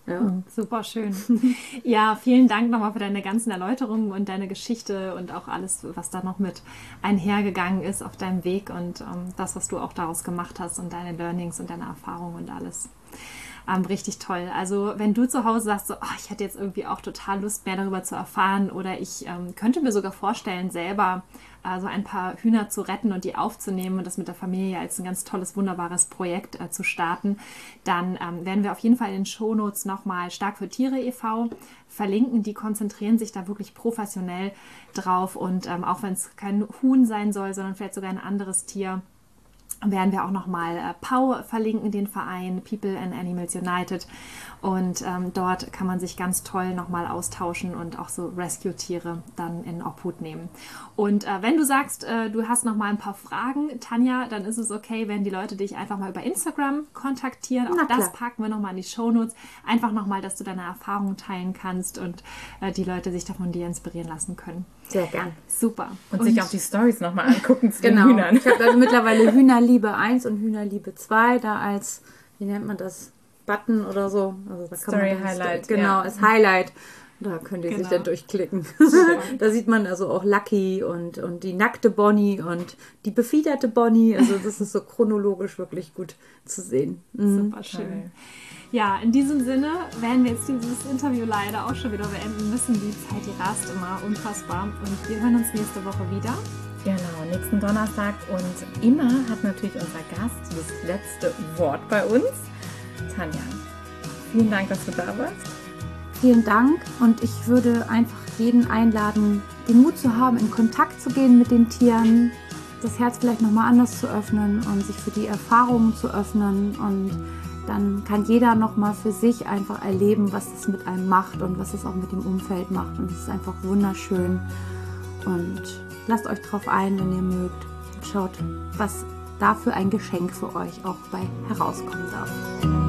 S2: Ja. Mhm, super schön. Ja, vielen Dank nochmal für deine ganzen Erläuterungen und deine Geschichte und auch alles, was da noch mit einhergegangen ist auf deinem Weg und ähm, das, was du auch daraus gemacht hast und deine Learnings und deine Erfahrungen und alles ähm, richtig toll. Also wenn du zu Hause sagst, so, oh, ich hätte jetzt irgendwie auch total Lust, mehr darüber zu erfahren oder ich ähm, könnte mir sogar vorstellen, selber äh, so ein paar Hühner zu retten und die aufzunehmen und das mit der Familie als ein ganz tolles, wunderbares Projekt äh, zu starten, dann ähm, werden wir auf jeden Fall in den Shownotes nochmal Stark für Tiere e.V. verlinken. Die konzentrieren sich da wirklich professionell drauf und ähm, auch wenn es kein Huhn sein soll, sondern vielleicht sogar ein anderes Tier, werden wir auch nochmal äh, Pau verlinken, den Verein People and Animals United. Und ähm, dort kann man sich ganz toll nochmal austauschen und auch so Rescue-Tiere dann in Obhut nehmen. Und äh, wenn du sagst, äh, du hast nochmal ein paar Fragen, Tanja, dann ist es okay, wenn die Leute dich einfach mal über Instagram kontaktieren. Auch das packen wir nochmal in die Shownotes. Einfach nochmal, dass du deine Erfahrungen teilen kannst und äh, die Leute sich davon dir inspirieren lassen können.
S1: Sehr gern.
S2: Super.
S3: Und, und sich auch die Stories nochmal angucken
S1: zu genau. den Hühnern. Ich habe also mittlerweile Hühnerliebe 1 und Hühnerliebe 2 da als, wie nennt man das, Button oder so. Also da
S3: Story kann man Highlight.
S1: Genau, ja. als Highlight. Da könnt ihr genau. sich dann durchklicken. da sieht man also auch Lucky und, und die nackte Bonnie und die befiederte Bonnie. Also das ist so chronologisch wirklich gut zu sehen.
S2: Mhm. Super schön. Ja, in diesem Sinne werden wir jetzt dieses Interview leider auch schon wieder beenden müssen. Die Zeit, die rast immer unfassbar. Und wir hören uns nächste Woche wieder.
S3: Genau, nächsten Donnerstag. Und immer hat natürlich unser Gast das letzte Wort bei uns. Tanja, vielen Dank, dass du da warst.
S1: Vielen Dank und ich würde einfach jeden einladen, den Mut zu haben, in Kontakt zu gehen mit den Tieren, das Herz vielleicht nochmal anders zu öffnen und sich für die Erfahrungen zu öffnen und dann kann jeder nochmal für sich einfach erleben, was das mit einem macht und was es auch mit dem Umfeld macht. Und es ist einfach wunderschön. Und lasst euch drauf ein, wenn ihr mögt. Und schaut, was da für ein Geschenk für euch auch bei herauskommen darf.